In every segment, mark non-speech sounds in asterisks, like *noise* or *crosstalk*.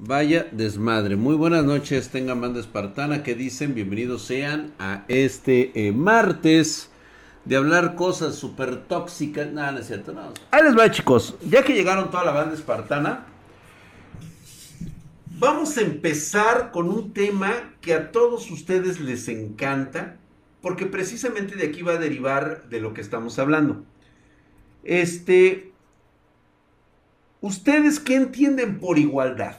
Vaya desmadre. Muy buenas noches, tengan banda espartana que dicen bienvenidos sean a este eh, martes de hablar cosas súper tóxicas. Nada, no es cierto, no. Ahí les va, chicos. Ya que llegaron toda la banda espartana, vamos a empezar con un tema que a todos ustedes les encanta, porque precisamente de aquí va a derivar de lo que estamos hablando. Este, ¿ustedes qué entienden por igualdad?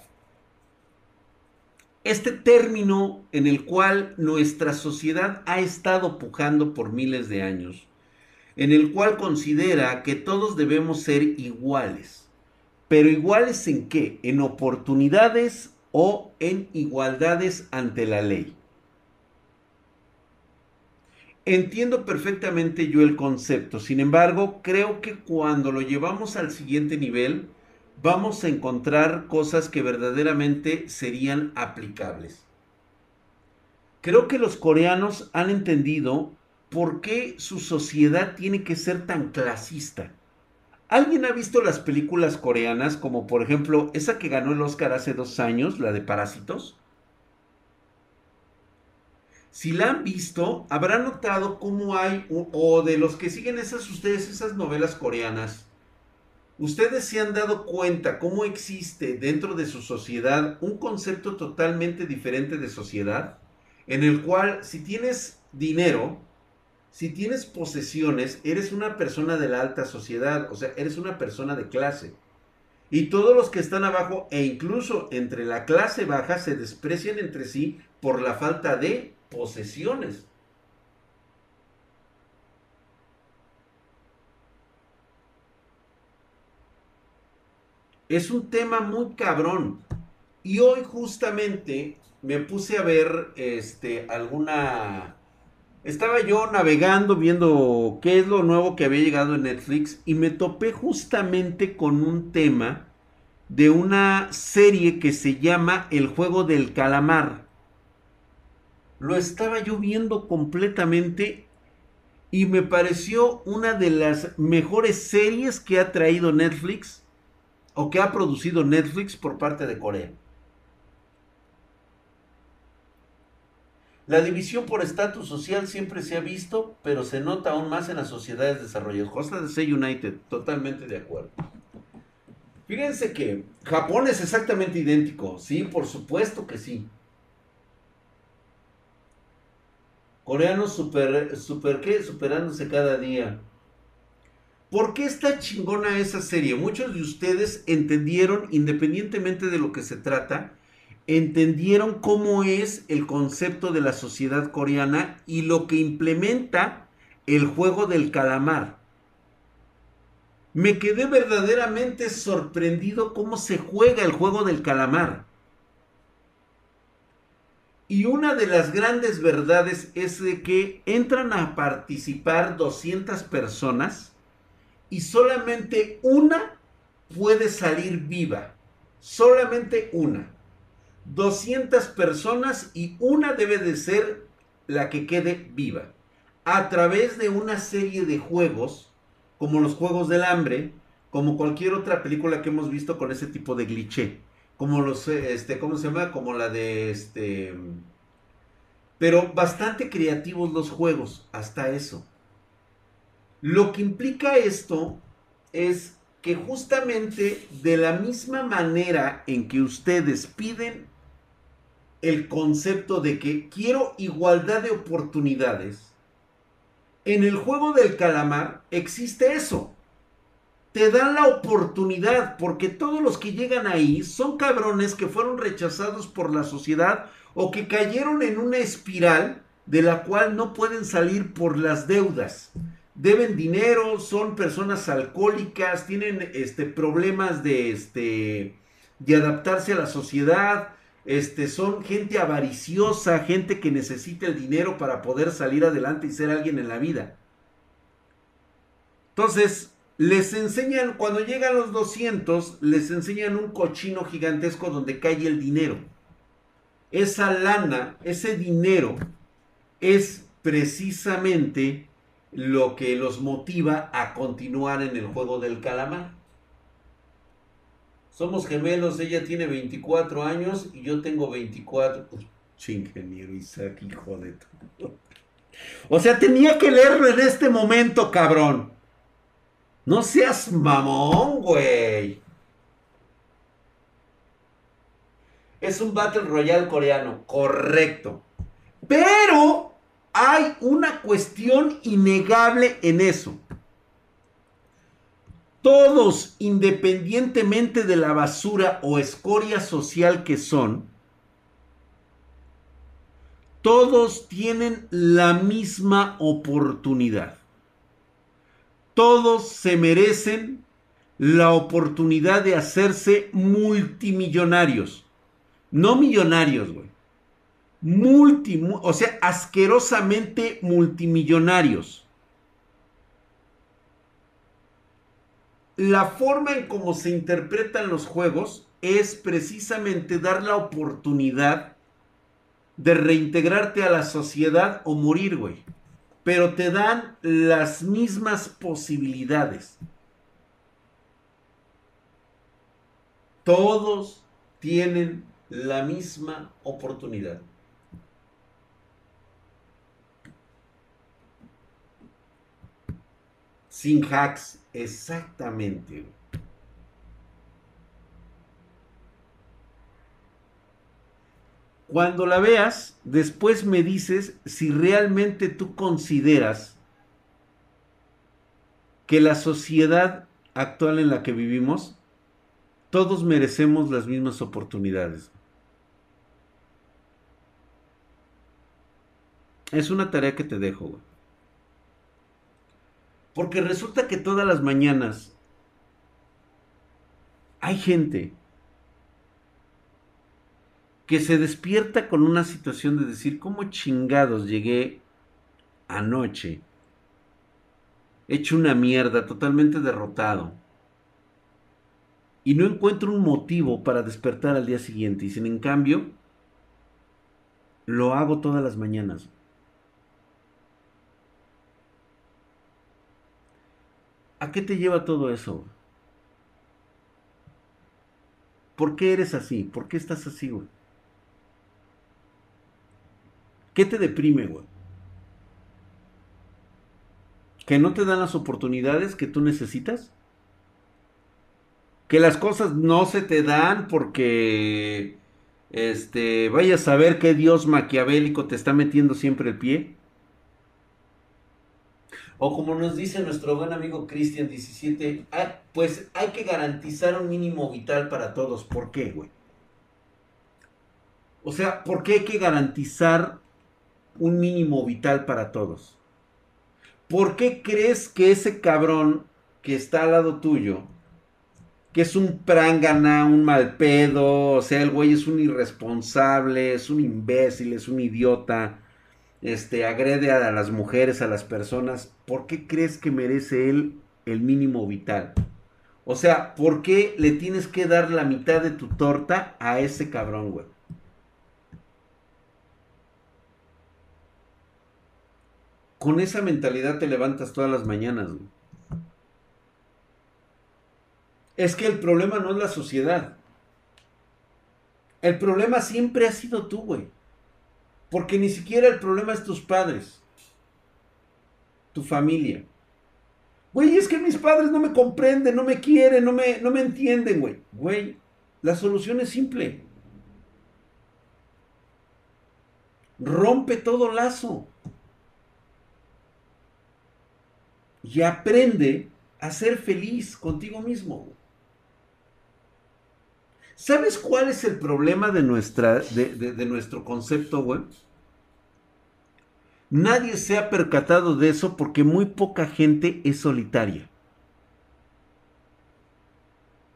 Este término en el cual nuestra sociedad ha estado pujando por miles de años, en el cual considera que todos debemos ser iguales. Pero iguales en qué? En oportunidades o en igualdades ante la ley. Entiendo perfectamente yo el concepto, sin embargo, creo que cuando lo llevamos al siguiente nivel, vamos a encontrar cosas que verdaderamente serían aplicables. Creo que los coreanos han entendido por qué su sociedad tiene que ser tan clasista. ¿Alguien ha visto las películas coreanas como por ejemplo esa que ganó el Oscar hace dos años, la de Parásitos? Si la han visto, habrán notado cómo hay, o de los que siguen esas ustedes, esas novelas coreanas, Ustedes se han dado cuenta cómo existe dentro de su sociedad un concepto totalmente diferente de sociedad, en el cual si tienes dinero, si tienes posesiones, eres una persona de la alta sociedad, o sea, eres una persona de clase. Y todos los que están abajo e incluso entre la clase baja se desprecian entre sí por la falta de posesiones. Es un tema muy cabrón. Y hoy justamente me puse a ver este alguna estaba yo navegando viendo qué es lo nuevo que había llegado en Netflix y me topé justamente con un tema de una serie que se llama El juego del calamar. Lo estaba yo viendo completamente y me pareció una de las mejores series que ha traído Netflix o que ha producido Netflix por parte de Corea. La división por estatus social siempre se ha visto, pero se nota aún más en las sociedades desarrolladas. Costa de C United, totalmente de acuerdo. Fíjense que Japón es exactamente idéntico, sí, por supuesto que sí. Coreanos super, super. Superándose cada día. ¿Por qué está chingona esa serie? Muchos de ustedes entendieron, independientemente de lo que se trata, entendieron cómo es el concepto de la sociedad coreana y lo que implementa el juego del calamar. Me quedé verdaderamente sorprendido cómo se juega el juego del calamar. Y una de las grandes verdades es de que entran a participar 200 personas y solamente una puede salir viva. Solamente una. 200 personas y una debe de ser la que quede viva. A través de una serie de juegos, como los Juegos del Hambre, como cualquier otra película que hemos visto con ese tipo de cliché. Como los, este, ¿cómo se llama? Como la de este... Pero bastante creativos los juegos, hasta eso. Lo que implica esto es que justamente de la misma manera en que ustedes piden el concepto de que quiero igualdad de oportunidades, en el juego del calamar existe eso. Te dan la oportunidad porque todos los que llegan ahí son cabrones que fueron rechazados por la sociedad o que cayeron en una espiral de la cual no pueden salir por las deudas deben dinero, son personas alcohólicas, tienen este, problemas de, este, de adaptarse a la sociedad, este, son gente avariciosa, gente que necesita el dinero para poder salir adelante y ser alguien en la vida. Entonces, les enseñan, cuando llegan los 200, les enseñan un cochino gigantesco donde cae el dinero. Esa lana, ese dinero, es precisamente lo que los motiva a continuar en el juego del calamar. Somos gemelos, ella tiene 24 años y yo tengo 24. ingeniero Isaac, hijo de todo. O sea, tenía que leerlo en este momento, cabrón. No seas mamón, güey. Es un Battle Royale coreano, correcto. Pero hay una cuestión innegable en eso. Todos, independientemente de la basura o escoria social que son, todos tienen la misma oportunidad. Todos se merecen la oportunidad de hacerse multimillonarios. No millonarios, güey. Multi, o sea, asquerosamente multimillonarios. La forma en cómo se interpretan los juegos es precisamente dar la oportunidad de reintegrarte a la sociedad o morir, güey. Pero te dan las mismas posibilidades. Todos tienen la misma oportunidad. Sin hacks, exactamente. Cuando la veas, después me dices si realmente tú consideras que la sociedad actual en la que vivimos, todos merecemos las mismas oportunidades. Es una tarea que te dejo, güey. Porque resulta que todas las mañanas hay gente que se despierta con una situación de decir, ¿cómo chingados llegué anoche? Hecho una mierda, totalmente derrotado. Y no encuentro un motivo para despertar al día siguiente. Y sin en cambio, lo hago todas las mañanas. ¿A qué te lleva todo eso? ¿Por qué eres así? ¿Por qué estás así, güey? ¿Qué te deprime, güey? ¿Que no te dan las oportunidades que tú necesitas? ¿Que las cosas no se te dan porque este vayas a ver qué Dios maquiavélico te está metiendo siempre el pie? O como nos dice nuestro buen amigo Cristian 17, ah, pues hay que garantizar un mínimo vital para todos. ¿Por qué, güey? O sea, ¿por qué hay que garantizar un mínimo vital para todos? ¿Por qué crees que ese cabrón que está al lado tuyo, que es un prangana, un mal pedo, o sea, el güey es un irresponsable, es un imbécil, es un idiota, este, agrede a las mujeres, a las personas, ¿por qué crees que merece él el mínimo vital? O sea, ¿por qué le tienes que dar la mitad de tu torta a ese cabrón, güey? Con esa mentalidad te levantas todas las mañanas, güey. Es que el problema no es la sociedad. El problema siempre ha sido tú, güey. Porque ni siquiera el problema es tus padres, tu familia. Güey, es que mis padres no me comprenden, no me quieren, no me, no me entienden, güey. Güey, la solución es simple. Rompe todo lazo. Y aprende a ser feliz contigo mismo. ¿Sabes cuál es el problema de, nuestra, de, nuestro concepto, güey? Nadie se ha percatado de eso porque muy poca gente es solitaria.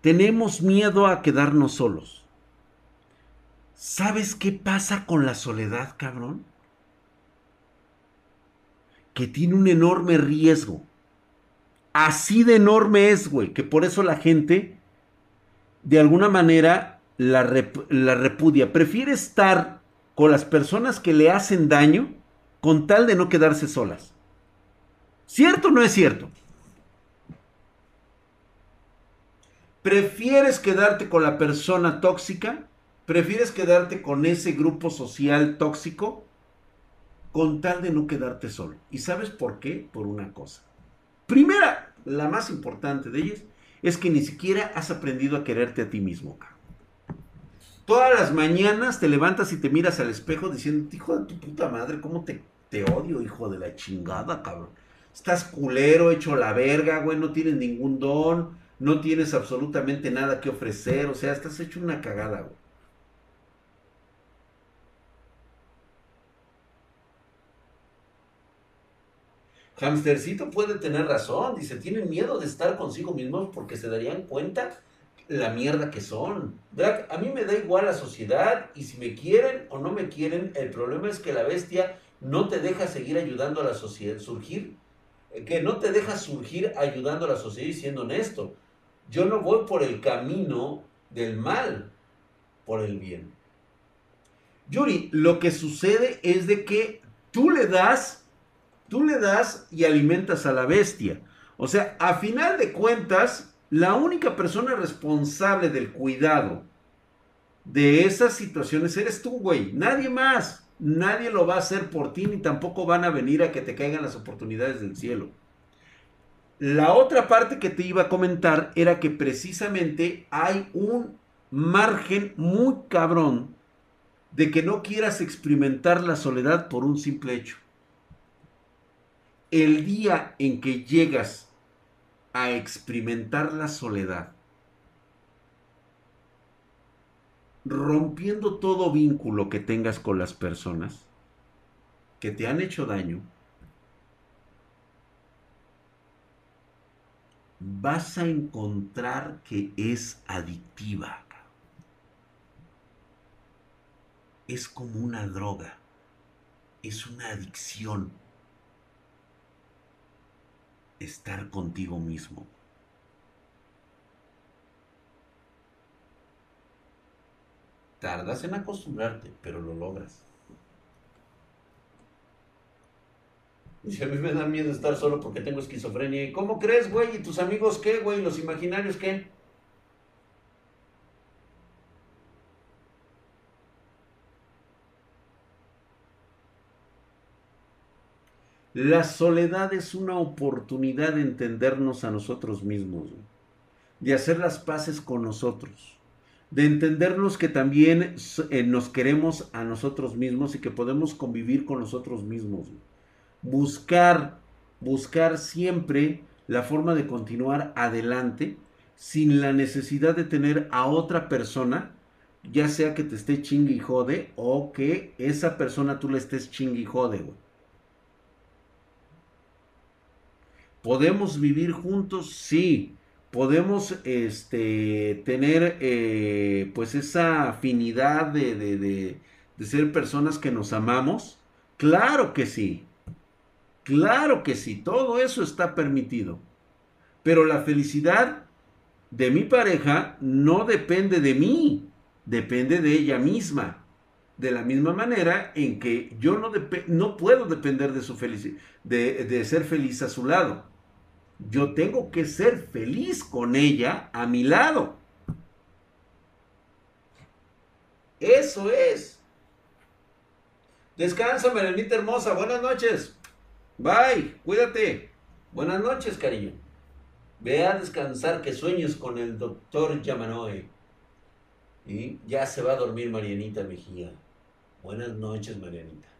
Tenemos miedo a quedarnos solos. ¿Sabes qué pasa con la soledad, cabrón? Que tiene un enorme riesgo. Así de enorme es, güey, que por eso la gente de alguna manera la, repudia. Prefiere estar con las personas que le hacen daño con tal de no quedarse solas. ¿Cierto o no es cierto? ¿Prefieres quedarte con la persona tóxica? ¿Prefieres quedarte con ese grupo social tóxico? Con tal de no quedarte solo. ¿Y sabes por qué? Por una cosa. Primera, la más importante de ellas, es que ni siquiera has aprendido a quererte a ti mismo. Todas las mañanas te levantas y te miras al espejo diciendo, hijo de tu puta madre, ¿cómo te, te odio, hijo de la chingada, cabrón? Estás culero, hecho la verga, güey, no tienes ningún don, no tienes absolutamente nada que ofrecer, o sea, estás hecho una cagada, güey. Hamstercito puede tener razón, dice, tienen miedo de estar consigo mismos porque se darían cuenta la mierda que son. A mí me da igual la sociedad y si me quieren o no me quieren, el problema es que la bestia no te deja seguir ayudando a la sociedad, surgir, que no te deja surgir ayudando a la sociedad y siendo honesto. Yo no voy por el camino del mal, por el bien. Yuri, lo que sucede es de que tú le das, tú le das y alimentas a la bestia. O sea, a final de cuentas, la única persona responsable del cuidado de esas situaciones eres tú, güey. Nadie más. Nadie lo va a hacer por ti ni tampoco van a venir a que te caigan las oportunidades del cielo. La otra parte que te iba a comentar era que precisamente hay un margen muy cabrón de que no quieras experimentar la soledad por un simple hecho. El día en que llegas a experimentar la soledad, rompiendo todo vínculo que tengas con las personas que te han hecho daño, vas a encontrar que es adictiva. Es como una droga, es una adicción estar contigo mismo. Tardas en acostumbrarte, pero lo logras. A mí me da miedo estar solo porque tengo esquizofrenia. ¿Y cómo crees, güey? ¿Y tus amigos qué, güey? ¿Los imaginarios qué? La soledad es una oportunidad de entendernos a nosotros mismos, de hacer las paces con nosotros, de entendernos que también eh, nos queremos a nosotros mismos y que podemos convivir con nosotros mismos buscar, buscar siempre la forma de continuar adelante sin la necesidad de tener a otra persona, ya sea que te esté chingue y jode o que esa persona tú le estés chingue y jode, ¿Podemos vivir juntos? Sí. ¿Podemos este, tener eh, pues esa afinidad de, de ser personas que nos amamos? Claro que sí. Claro que sí, todo eso está permitido. Pero la felicidad de mi pareja no depende de mí, depende de ella misma. De la misma manera en que yo no, no puedo depender de su felicidad, de, de ser feliz a su lado. Yo tengo que ser feliz con ella a mi lado. Eso es. Descansa, Merenita hermosa. Buenas noches. Bye, cuídate. Buenas noches, cariño. Ve a descansar, que sueñes con el doctor Yamanoe. Y ya se va a dormir Marianita Mejía. Buenas noches, Marianita.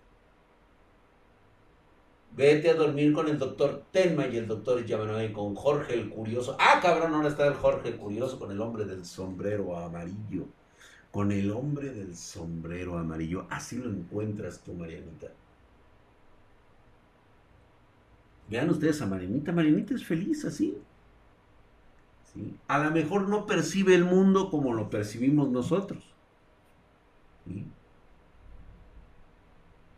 Vete a dormir con el doctor Tenma y el doctor Yamanoe, con Jorge el Curioso. Ah, cabrón, ahora está el Jorge el Curioso con el hombre del sombrero amarillo. Con el hombre del sombrero amarillo. Así lo encuentras tú, Marianita. Vean ustedes a Marianita. Marianita es feliz así. A lo mejor no percibe el mundo como lo percibimos nosotros.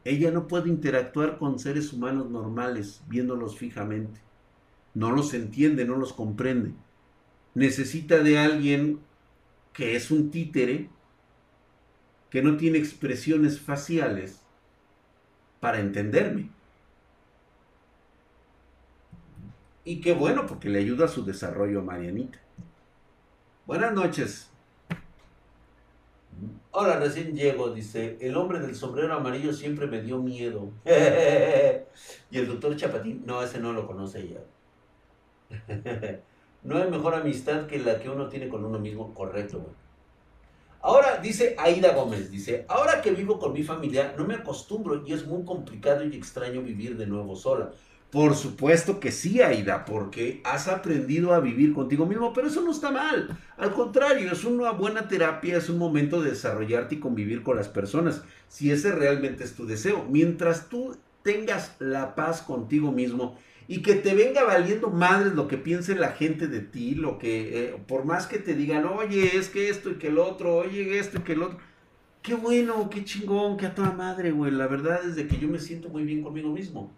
Ella no puede interactuar con seres humanos normales viéndolos fijamente. No los entiende, no los comprende. Necesita de alguien que es un títere, que no tiene expresiones faciales para entenderme. Y qué bueno, porque le ayuda a su desarrollo a Marianita. Buenas noches. Ahora recién llego, dice, el hombre del sombrero amarillo siempre me dio miedo. *laughs* y el doctor Chapatín, no, ese no lo conoce ella. *laughs* no hay mejor amistad que la que uno tiene con uno mismo, correcto, güey. Ahora, dice Aida Gómez, dice, ahora que vivo con mi familia, no me acostumbro y es muy complicado y extraño vivir de nuevo sola. Por supuesto que sí, Aida, porque has aprendido a vivir contigo mismo, pero eso no está mal. Al contrario, es una buena terapia, es un momento de desarrollarte y convivir con las personas, si ese realmente es tu deseo. Mientras tú tengas la paz contigo mismo y que te venga valiendo madres lo que piense la gente de ti, lo que, eh, por más que te digan, oye, es que esto y que el otro, oye, esto y que el otro. Qué bueno, qué chingón, qué a toda madre, güey. La verdad es de que yo me siento muy bien conmigo mismo.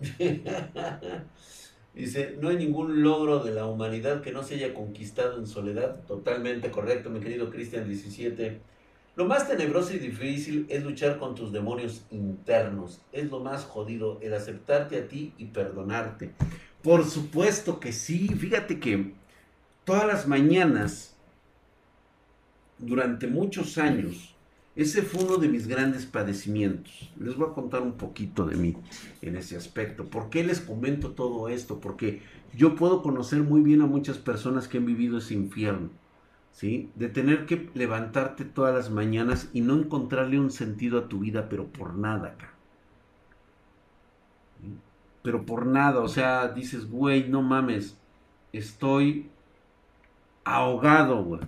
*laughs* Dice, no hay ningún logro de la humanidad que no se haya conquistado en soledad. Totalmente correcto, mi querido Cristian 17. Lo más tenebroso y difícil es luchar con tus demonios internos. Es lo más jodido, el aceptarte a ti y perdonarte. Por supuesto que sí. Fíjate que todas las mañanas, durante muchos años, ese fue uno de mis grandes padecimientos. Les voy a contar un poquito de mí en ese aspecto. ¿Por qué les comento todo esto? Porque yo puedo conocer muy bien a muchas personas que han vivido ese infierno de tener que levantarte todas las mañanas y no encontrarle un sentido a tu vida, pero por nada, acá. Pero por nada, o sea, dices, güey, no mames, estoy ahogado, güey.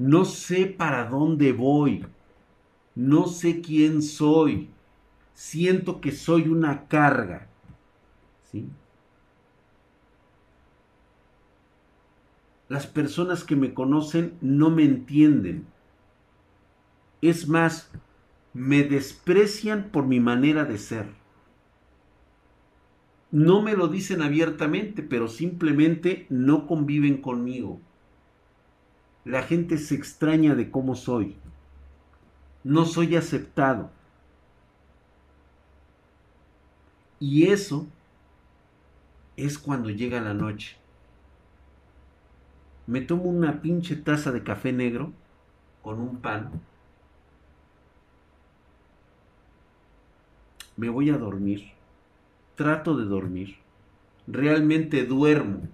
No sé para dónde voy. No sé quién soy. Siento que soy una carga. ¿Sí? Las personas que me conocen no me entienden. Es más, me desprecian por mi manera de ser. No me lo dicen abiertamente, pero simplemente no conviven conmigo. La gente se extraña de cómo soy. No soy aceptado. Y eso es cuando llega la noche me tomo una pinche taza de café negro con un pan, me voy a dormir, trato de dormir, realmente duermo,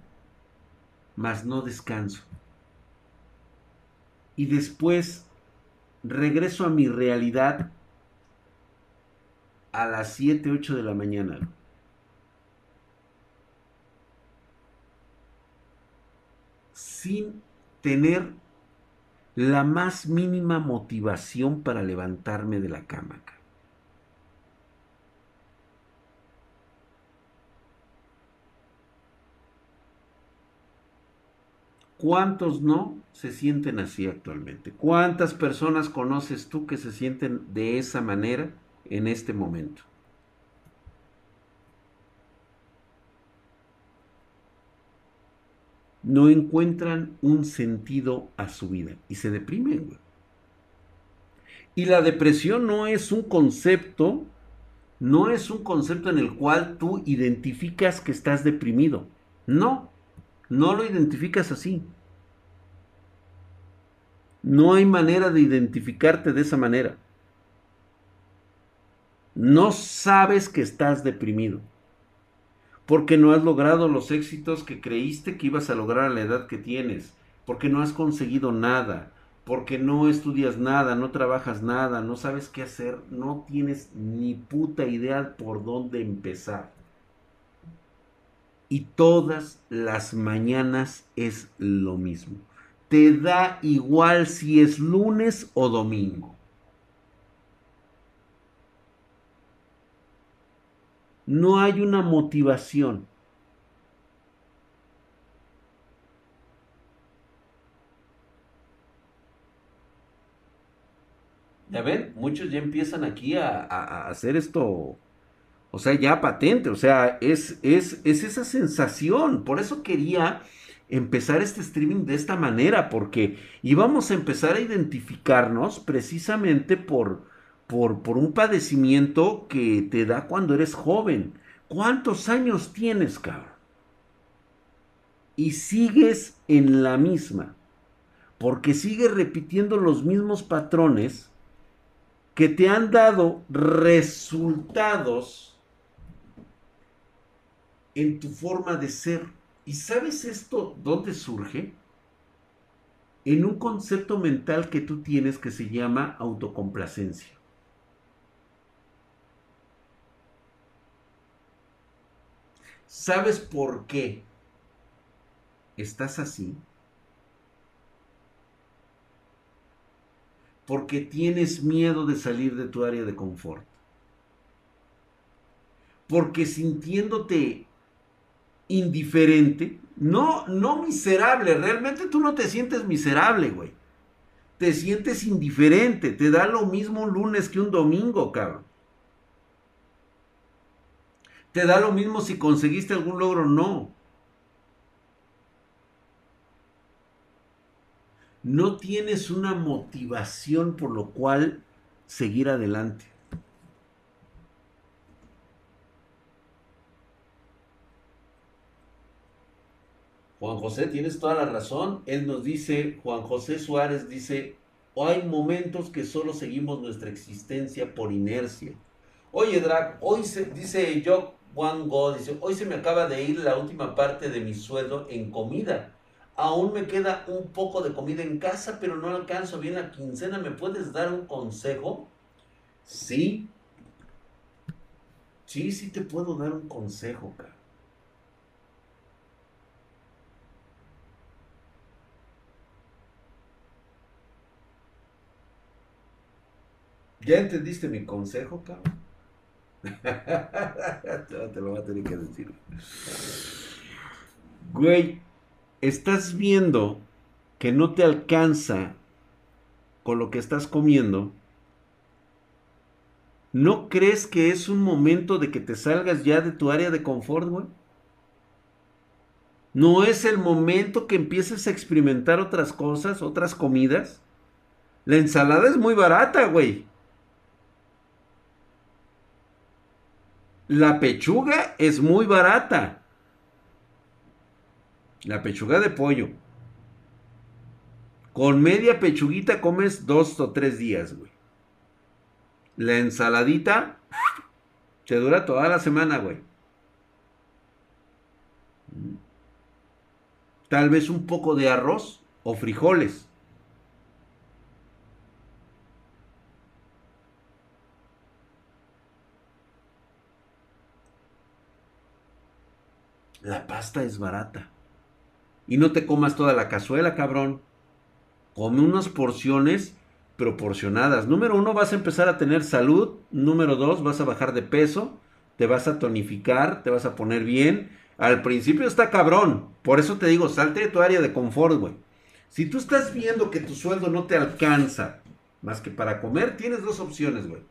mas no descanso. Y después regreso a mi realidad a las 7, 8 de la mañana. sin tener la más mínima motivación para levantarme de la cama. ¿Cuántos no se sienten así actualmente? ¿Cuántas personas conoces tú que se sienten de esa manera en este momento? no encuentran un sentido a su vida y se deprimen. Y la depresión no es un concepto, no es un concepto en el cual tú identificas que estás deprimido. No, no lo identificas así. No hay manera de identificarte de esa manera. No sabes que estás deprimido porque no has logrado los éxitos que creíste que ibas a lograr a la edad que tienes, porque no has conseguido nada, porque no estudias nada, no trabajas nada, no sabes qué hacer, no tienes ni puta idea por dónde empezar. Y todas las mañanas es lo mismo. Te da igual si es lunes o domingo. no hay una motivación. Ya ven, muchos ya empiezan aquí a, hacer esto, o sea, ya patente, o sea, es, es, es esa sensación. Por eso quería empezar este streaming de esta manera, porque íbamos a empezar a identificarnos precisamente por, por, un padecimiento que te da cuando eres joven, ¿Cuántos años tienes, cabrón? Y sigues en la misma. Porque sigues repitiendo los mismos patrones que te han dado resultados en tu forma de ser. ¿Y sabes esto dónde surge? En un concepto mental que tú tienes que se llama autocomplacencia. ¿Sabes por qué estás así? Porque tienes miedo de salir de tu área de confort. Porque sintiéndote indiferente, no, no miserable, realmente tú no te sientes miserable, güey. Te sientes indiferente, te da lo mismo un lunes que un domingo, cabrón. Te da lo mismo si conseguiste algún logro o no. No tienes una motivación por lo cual seguir adelante. Juan José, tienes toda la razón. Él nos dice, Juan José Suárez dice, hay momentos que solo seguimos nuestra existencia por inercia. Oye, Drag, hoy se, dice yo, Juan Go dice, hoy se me acaba de ir la última parte de mi sueldo en comida. Aún me queda un poco de comida en casa, pero no alcanzo bien la quincena. ¿Me puedes dar un consejo? Sí. Sí, sí te puedo dar un consejo, cara. ¿Ya entendiste mi consejo, cabrón? *laughs* Te lo voy a tener que decir. Güey, estás viendo que no te alcanza con lo que estás comiendo. ¿No crees que es un momento de que te salgas ya de tu área de confort, güey? ¿No es el momento que empieces a experimentar otras cosas, otras comidas? La ensalada es muy barata, güey. La pechuga es muy barata. La pechuga de pollo. Con media pechuguita comes dos o tres días, güey. La ensaladita te dura toda la semana, güey. Tal vez un poco de arroz o frijoles. La pasta es barata. Y no te comas toda la cazuela, cabrón. Come unas porciones proporcionadas. Número uno, vas a empezar a tener salud. Número dos, vas a bajar de peso. Te vas a tonificar, te vas a poner bien. Al principio está cabrón. Por eso te digo, salte de tu área de confort, güey. Si tú estás viendo que tu sueldo no te alcanza más que para comer, tienes dos opciones, güey.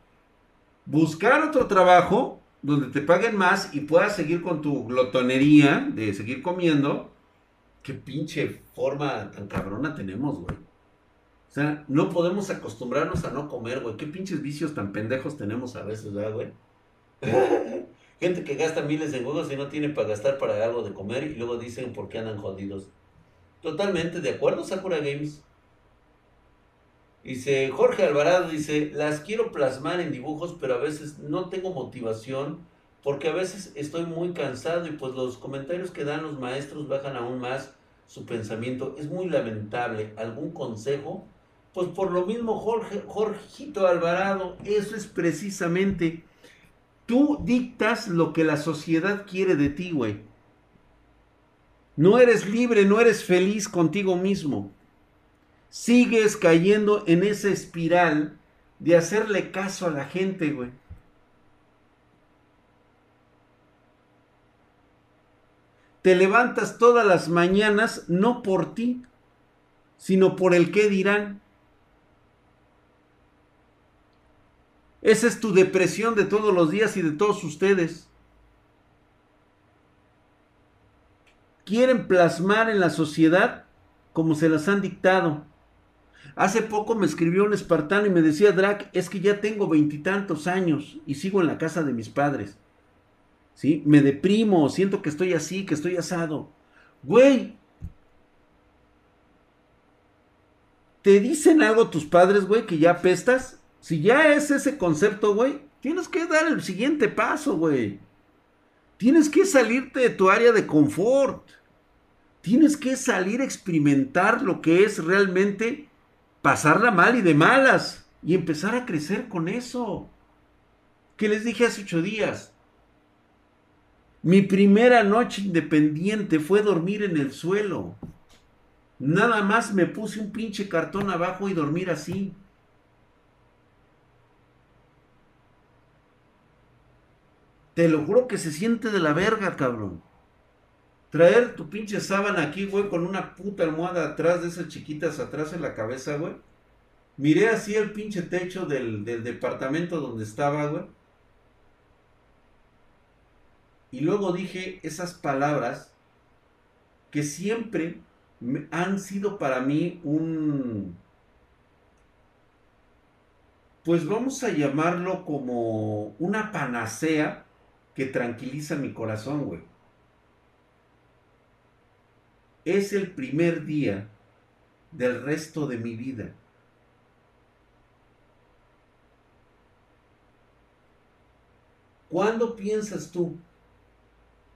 Buscar otro trabajo donde te paguen más y puedas seguir con tu glotonería de seguir comiendo, qué pinche forma tan cabrona tenemos, güey. O sea, no podemos acostumbrarnos a no comer, güey. Qué pinches vicios tan pendejos tenemos a veces, ¿verdad, güey? *laughs* Gente que gasta miles de huevos y no tiene para gastar para algo de comer y luego dicen por qué andan jodidos. Totalmente de acuerdo, Sakura Games. Dice Jorge Alvarado, dice, las quiero plasmar en dibujos, pero a veces no tengo motivación porque a veces estoy muy cansado y pues los comentarios que dan los maestros bajan aún más su pensamiento. Es muy lamentable. ¿Algún consejo? Pues por lo mismo, Jorge, Jorgito Alvarado, eso es precisamente, tú dictas lo que la sociedad quiere de ti, güey. No eres libre, no eres feliz contigo mismo sigues cayendo en esa espiral de hacerle caso a la gente, güey. Te levantas todas las mañanas no por ti, sino por el que dirán. Esa es tu depresión de todos los días y de todos ustedes. Quieren plasmar en la sociedad como se las han dictado. Hace poco me escribió un espartano y me decía, Drac, es que ya tengo veintitantos años y sigo en la casa de mis padres. ¿Sí? Me deprimo, siento que estoy así, que estoy asado. Güey. ¿Te dicen algo tus padres, güey, que ya pestas? Si ya es ese concepto, güey, tienes que dar el siguiente paso, güey. Tienes que salirte de tu área de confort. Tienes que salir a experimentar lo que es realmente pasarla mal y de malas. Y empezar a crecer con eso. Que les dije hace ocho días. Mi primera noche independiente fue dormir en el suelo. Nada más me puse un pinche cartón abajo y dormir así. Te lo juro que se siente de la verga, cabrón. Traer tu pinche sábana aquí, güey, con una puta almohada atrás de esas chiquitas atrás en la cabeza, güey. Miré así el pinche techo del, del departamento donde estaba, güey. Y luego dije esas palabras que siempre han sido para mí un, pues vamos a llamarlo como una panacea que tranquiliza mi corazón, güey. Es el primer día del resto de mi vida. ¿Cuándo piensas tú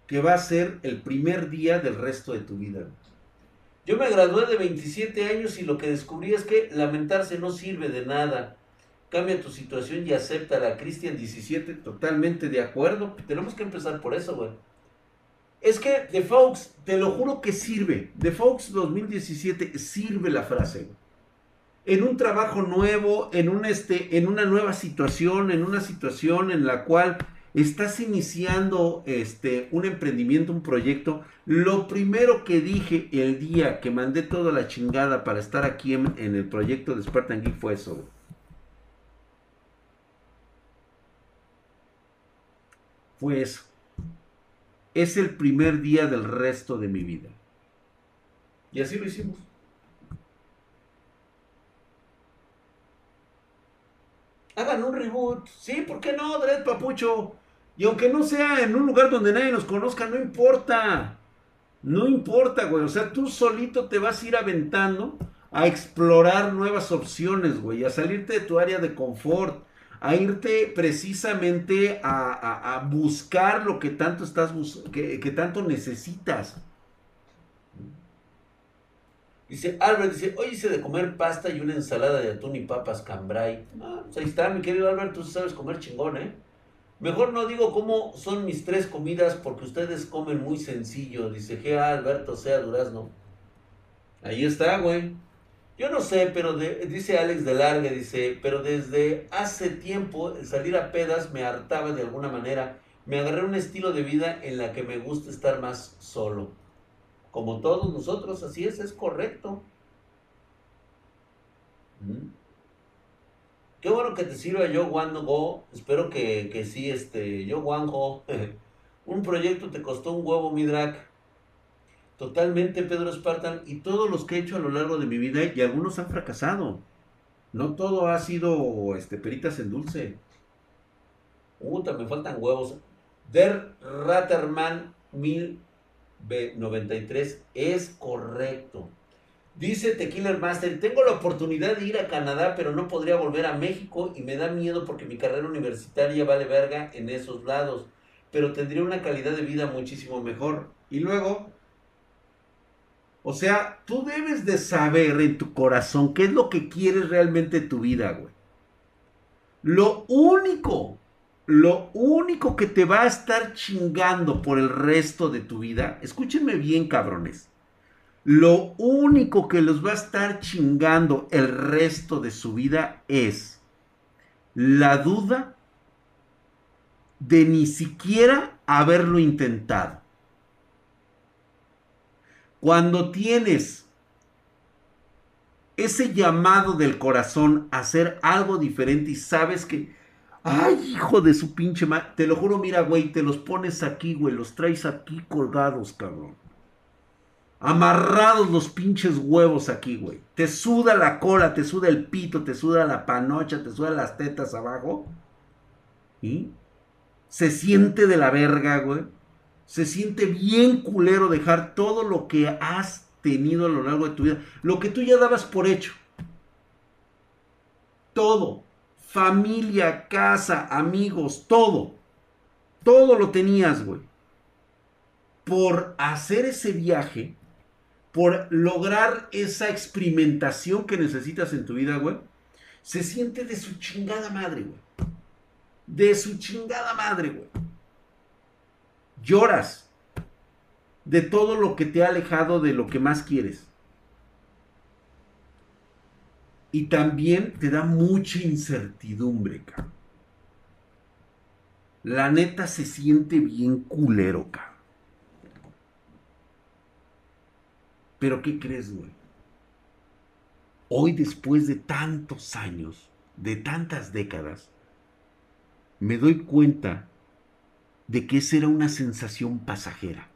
que va a ser el primer día del resto de tu vida? Yo me gradué de 27 años y lo que descubrí es que lamentarse no sirve de nada. Cambia tu situación y acepta la Cristian 17, totalmente de acuerdo. Tenemos que empezar por eso, güey. Es que The Fox, te lo juro que sirve. The Fox 2017 sirve la frase. En un trabajo nuevo, en, este, en una nueva situación, en una situación en la cual estás iniciando este, un emprendimiento, un proyecto, lo primero que dije el día que mandé toda la chingada para estar aquí en, el proyecto de Spartan Geek fue eso. Fue eso. Es el primer día del resto de mi vida. Y así lo hicimos. Hagan un reboot. Sí, ¿por qué no, Dred Papucho? Y aunque no sea en un lugar donde nadie nos conozca, no importa. No importa, güey. O sea, tú solito te vas a ir aventando a explorar nuevas opciones, güey. A salirte de tu área de confort. A irte precisamente a, buscar lo que tanto estás que, que tanto necesitas. Dice Albert, dice, hoy hice de comer pasta y una ensalada de atún y papas cambrai. Ah, pues ahí está, mi querido Albert, tú sabes comer chingón, ¿eh? Mejor no digo cómo son mis tres comidas porque ustedes comen muy sencillo. Dice G. Alberto sea Durazno. Ahí está, güey. Yo no sé, pero dice Alex de Largue, dice, pero desde hace tiempo salir a pedas me hartaba de alguna manera. Me agarré un estilo de vida en la que me gusta estar más solo. Como todos nosotros, así es, es correcto. ¿Mm? Qué bueno que te sirva Yo Go. Espero que, que sí, este, Yo One Go. *laughs* un proyecto te costó un huevo, mi drag. Totalmente, Pedro Spartan. Y todos los que he hecho a lo largo de mi vida, y algunos han fracasado. No todo ha sido este, peritas en dulce. Puta, me faltan huevos. Der Ratterman 1093 es correcto. Dice Tequila Master, tengo la oportunidad de ir a Canadá, pero no podría volver a México y me da miedo porque mi carrera universitaria vale verga en esos lados, pero tendría una calidad de vida muchísimo mejor. Y luego, o sea, tú debes de saber en tu corazón qué es lo que quieres realmente en tu vida, güey. Lo único, lo único que te va a estar chingando por el resto de tu vida, escúchenme bien, cabrones lo único que los va a estar chingando el resto de su vida es la duda de ni siquiera haberlo intentado. Cuando tienes ese llamado del corazón a hacer algo diferente y sabes que, ay, hijo de su pinche madre, te lo juro, mira, güey, te los pones aquí, güey, los traes aquí colgados, cabrón amarrados los pinches huevos aquí, güey. Te suda la cola, te suda el pito, te suda la panocha, te suda las tetas abajo. ¿Y? se siente de la verga, güey. Se siente bien culero dejar todo lo que has tenido a lo largo de tu vida. Lo que tú ya dabas por hecho. Todo. Familia, casa, amigos, todo. Todo lo tenías, güey. Por hacer ese viaje, por lograr esa experimentación que necesitas en tu vida, güey, se siente de su chingada madre, güey. De su chingada madre, güey. Lloras de todo lo que te ha alejado de lo que más quieres. Y también te da mucha incertidumbre, cabrón. La neta se siente bien culero, cabrón. Pero ¿qué crees, güey? Hoy después de tantos años, de tantas décadas, me doy cuenta de que esa era una sensación pasajera.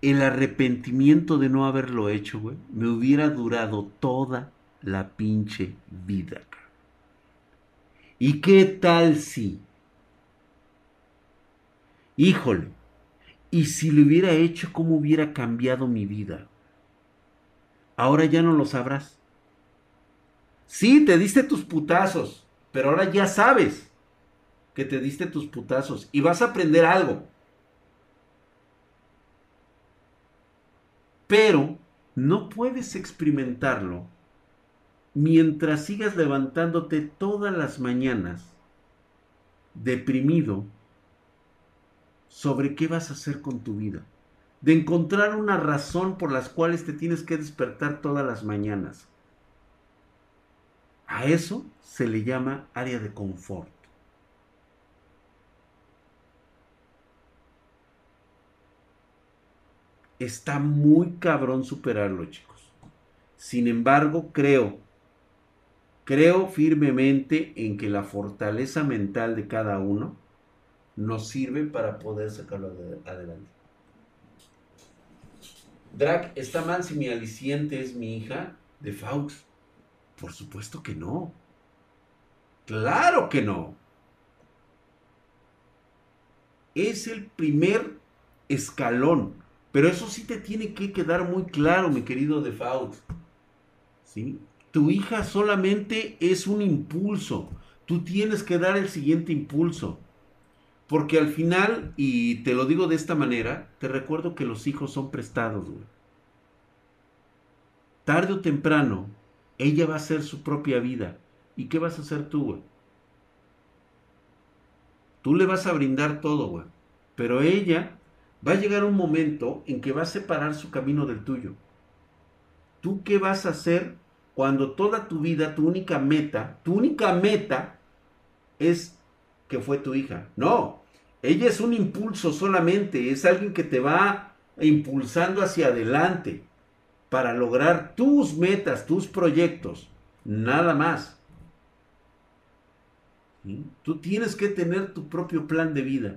El arrepentimiento de no haberlo hecho, güey, me hubiera durado toda la pinche vida. ¿Y qué tal si? Híjole, ¿y si lo hubiera hecho, cómo hubiera cambiado mi vida? Ahora ya no lo sabrás. Sí, te diste tus putazos, pero ahora ya sabes que te diste tus putazos y vas a aprender algo. Pero no puedes experimentarlo mientras sigas levantándote todas las mañanas deprimido sobre qué vas a hacer con tu vida. De encontrar una razón por las cuales te tienes que despertar todas las mañanas. A eso se le llama área de confort. Está muy cabrón superarlo, chicos. Sin embargo, creo, creo firmemente en que la fortaleza mental de cada uno nos sirve para poder sacarlo adelante. Drac, ¿está mal si mi aliciente es mi hija de Faux? Por supuesto que no. Claro que no. Es el primer escalón. Pero eso sí te tiene que quedar muy claro, mi querido Default. ¿Sí? Tu hija solamente es un impulso. Tú tienes que dar el siguiente impulso. Porque al final, y te lo digo de esta manera, te recuerdo que los hijos son prestados, güey. Tarde o temprano, ella va a hacer su propia vida. ¿Y qué vas a hacer tú, güey? Tú le vas a brindar todo, güey. Pero ella va a llegar un momento en que va a separar su camino del tuyo. ¿Tú qué vas a hacer cuando toda tu vida, tu única meta, tu única meta es que fue tu hija? No, ella es un impulso solamente, es alguien que te va impulsando hacia adelante para lograr tus metas, tus proyectos, nada más. Tú tienes que tener tu propio plan de vida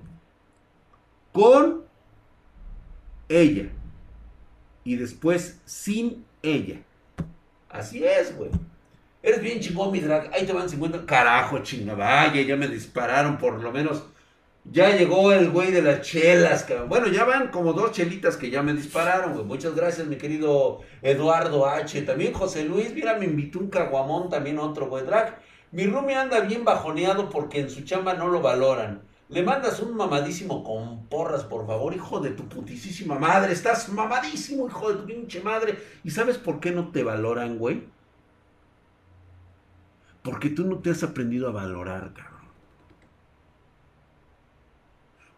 con ella y después sin ella. Así es, güey. Eres bien chingón, mi drag. Ahí te van 50. Carajo, chinga, vaya, ya me dispararon por lo menos ya llegó el güey de las chelas, Bueno, ya van como dos chelitas que ya me dispararon, güey. Muchas gracias, mi querido Eduardo H. También José Luis, mira, me invitó un caguamón, también otro güey drag. Mi Rumi anda bien bajoneado porque en su chamba no lo valoran. Le mandas un mamadísimo con porras, por favor, hijo de tu putisísima madre. Estás mamadísimo, hijo de tu pinche madre. ¿Y sabes por qué no te valoran, güey? Porque tú no te has aprendido a valorar, cabrón.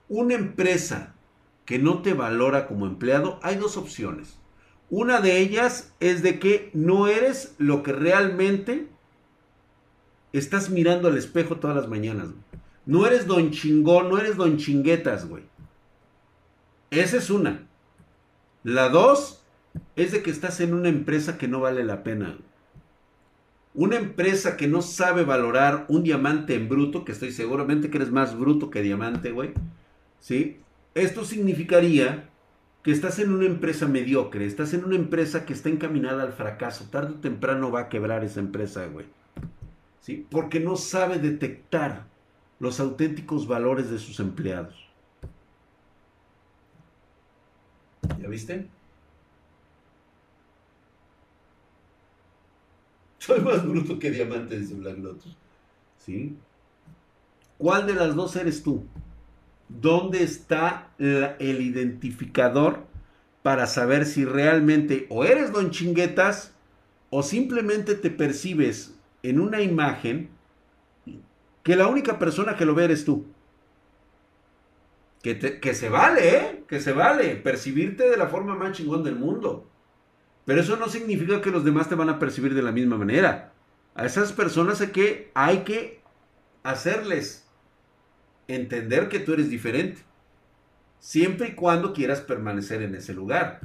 Una empresa que no te valora como empleado, hay dos opciones. Una de ellas es de que no eres lo que realmente estás mirando al espejo todas las mañanas. No eres don chingón, no eres don chinguetas, güey. Esa es una. La dos es de que estás en una empresa que no vale la pena. Una empresa que no sabe valorar un diamante en bruto, que estoy seguramente que eres más bruto que diamante, güey ¿sí? Esto significaría que estás en una empresa mediocre, estás en una empresa que está encaminada al fracaso. Tarde o temprano va a quebrar esa empresa, güey. ¿sí? Porque no sabe detectar los auténticos valores de sus empleados. ¿Ya viste? *laughs* Soy más bruto que diamante, dice Black Lotus. ¿Sí? ¿Cuál de las dos eres tú? ¿Dónde está el identificador para saber si realmente o eres don chinguetas o simplemente te percibes en una imagen que la única persona que lo ve eres tú? Que, que se vale, ¿eh? Que se vale percibirte de la forma más chingón del mundo. Pero eso no significa que los demás te van a percibir de la misma manera. A esas personas hay que, hay que hacerles entender que tú eres diferente. Siempre y cuando quieras permanecer en ese lugar.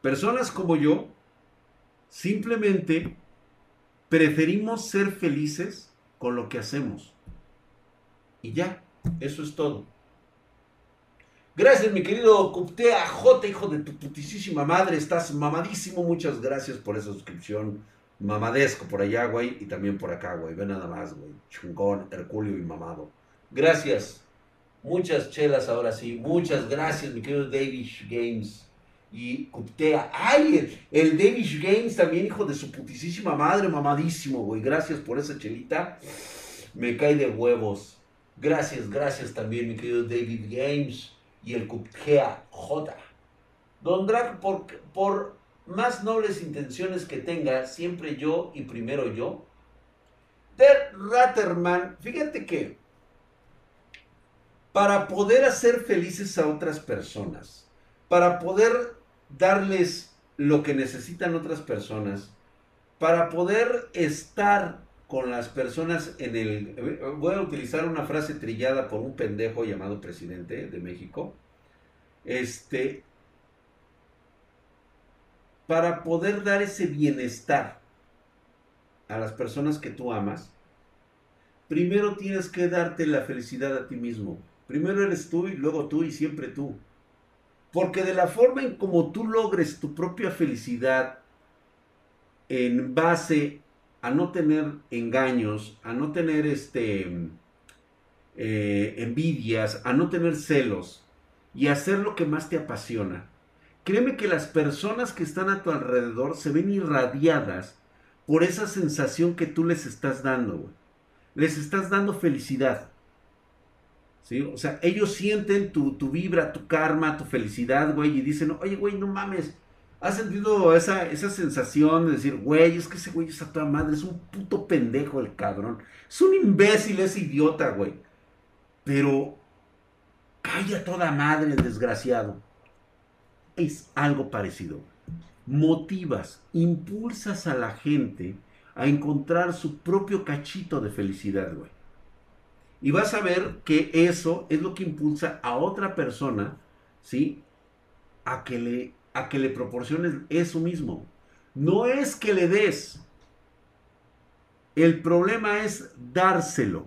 Personas como yo simplemente preferimos ser felices con lo que hacemos. Y ya, eso es todo. Gracias, mi querido Cuptea J, hijo de tu putísima madre. Estás mamadísimo. Muchas gracias por esa suscripción. Mamadesco por allá, güey. Y también por acá, güey. Ve nada más, güey. Chungón, Herculio y mamado. Gracias. Muchas chelas ahora sí. Muchas gracias, mi querido David Games. Y Cuptea. ¡Ay! El, David Games también, hijo de su putísima madre. Mamadísimo, güey. Gracias por esa chelita. Me cae de huevos. Gracias, gracias también, mi querido David Games y el Cupgea J. Don Drag, por, por más nobles intenciones que tenga, siempre yo y primero yo. Der Ratterman, fíjate que para poder hacer felices a otras personas, para poder darles lo que necesitan otras personas, para poder estar con las personas en el... Voy a utilizar una frase trillada por un pendejo llamado presidente de México. Este... Para poder dar ese bienestar a las personas que tú amas, primero tienes que darte la felicidad a ti mismo. Primero eres tú y luego tú y siempre tú. Porque de la forma en como tú logres tu propia felicidad en base a no tener engaños, a no tener este, eh, envidias, a no tener celos y hacer lo que más te apasiona. Créeme que las personas que están a tu alrededor se ven irradiadas por esa sensación que tú les estás dando, Les estás dando felicidad. ¿Sí? O sea, ellos sienten tu, tu vibra, tu karma, tu felicidad, güey, y dicen, oye, güey, no mames, ¿Has sentido esa, esa sensación de decir, güey, es que ese güey es a toda madre, es un puto pendejo el cabrón? Es un imbécil, es idiota, güey. Pero calla toda madre desgraciado. Es algo parecido. Motivas, impulsas a la gente a encontrar su propio cachito de felicidad, güey. Y vas a ver que eso es lo que impulsa a otra persona, ¿sí? A que le a que le proporciones eso mismo. No es que le des. El problema es dárselo.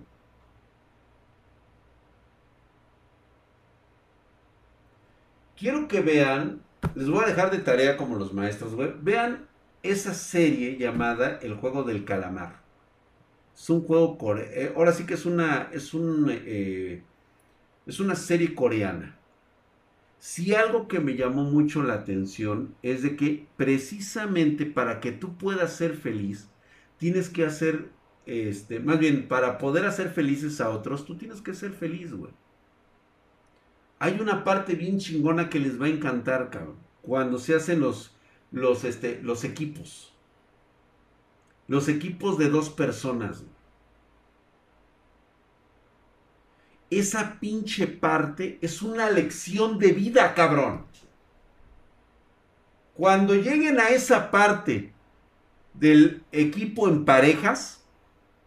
Quiero que vean, les voy a dejar de tarea como los maestros, Vean esa serie llamada El juego del calamar. Es un juego coreano. Eh, ahora sí que es una, es un, eh, es una serie coreana. Si algo que me llamó mucho la atención es de que precisamente para que tú puedas ser feliz, tienes que hacer, este, más bien, para poder hacer felices a otros, tú tienes que ser feliz, güey. Hay una parte bien chingona que les va a encantar, cabrón, cuando se hacen los, los, este, los equipos. Los equipos de dos personas. Esa pinche parte es una lección de vida, cabrón. Cuando lleguen a esa parte del equipo en parejas,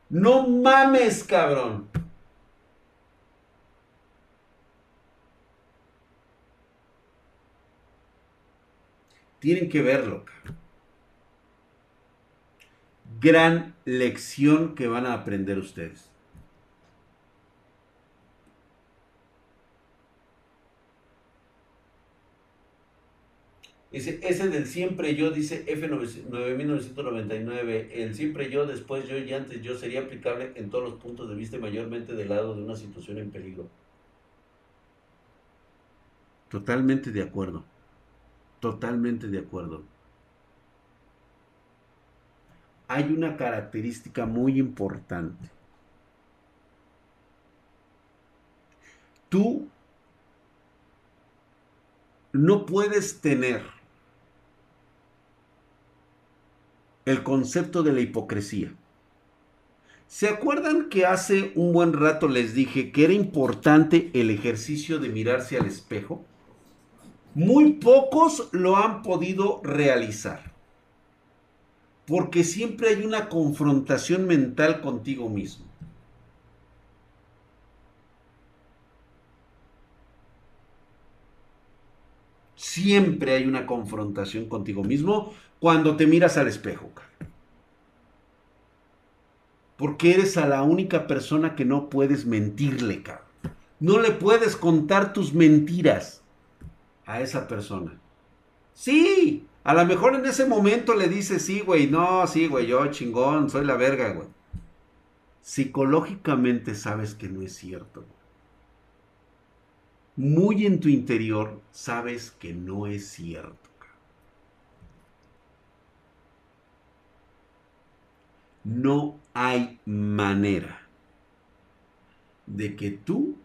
no mames, cabrón. Tienen que verlo. Cabrón. Gran lección que van a aprender ustedes. Ese, ese del siempre yo, dice F9999, el siempre yo, después yo y antes yo sería aplicable en todos los puntos de vista, mayormente del lado de una situación en peligro. Totalmente de acuerdo. Totalmente de acuerdo. Hay una característica muy importante. Tú no puedes tener el concepto de la hipocresía. ¿Se acuerdan que hace un buen rato les dije que era importante el ejercicio de mirarse al espejo? Muy pocos lo han podido realizar. Porque siempre hay una confrontación mental contigo mismo. Siempre hay una confrontación contigo mismo cuando te miras al espejo. Porque eres a la única persona que no puedes mentirle, cabrón. No le puedes contar tus mentiras a esa persona. Sí, a lo mejor en ese momento le dices, sí, güey, no, sí, güey, yo chingón, soy la verga, güey. Psicológicamente sabes que no es cierto. Muy en tu interior sabes que no es cierto. No hay manera de que tú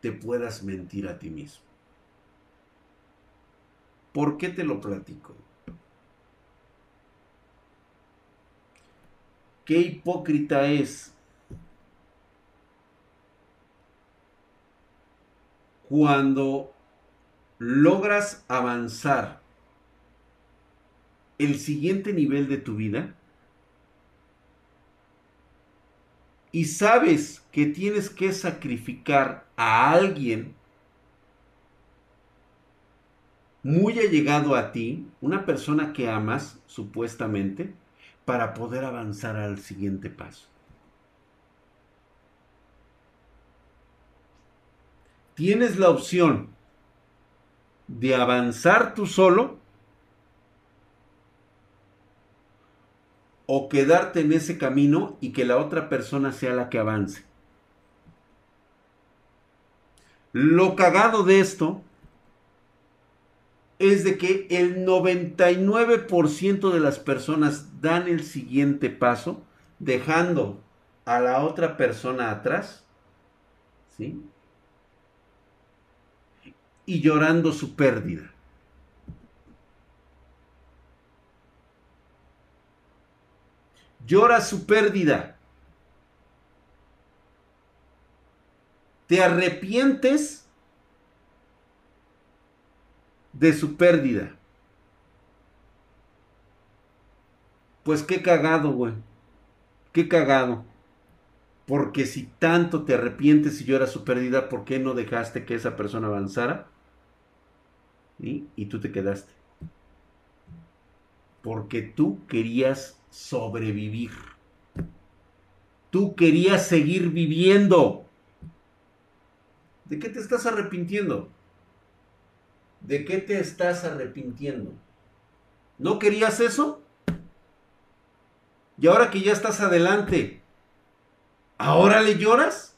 te puedas mentir a ti mismo. ¿Por qué te lo platico? ¿Qué hipócrita es cuando logras avanzar el siguiente nivel de tu vida y sabes que tienes que sacrificar a alguien muy allegado a ti, una persona que amas supuestamente, para poder avanzar al siguiente paso. tienes la opción de avanzar tú solo o quedarte en ese camino y que la otra persona sea la que avance. Lo cagado de esto es de que el 99% de las personas dan el siguiente paso dejando a la otra persona atrás, ¿sí? y llorando su pérdida. Llora su pérdida. Te arrepientes de su pérdida. Pues qué cagado, güey. Qué cagado. Porque si tanto te arrepientes y lloras su pérdida, ¿por qué no dejaste que esa persona avanzara? Y tú te quedaste. Porque tú querías sobrevivir. Tú querías seguir viviendo. ¿De qué te estás arrepintiendo? ¿De qué te estás arrepintiendo? ¿No querías eso? Y ahora que ya estás adelante, ¿ahora le lloras?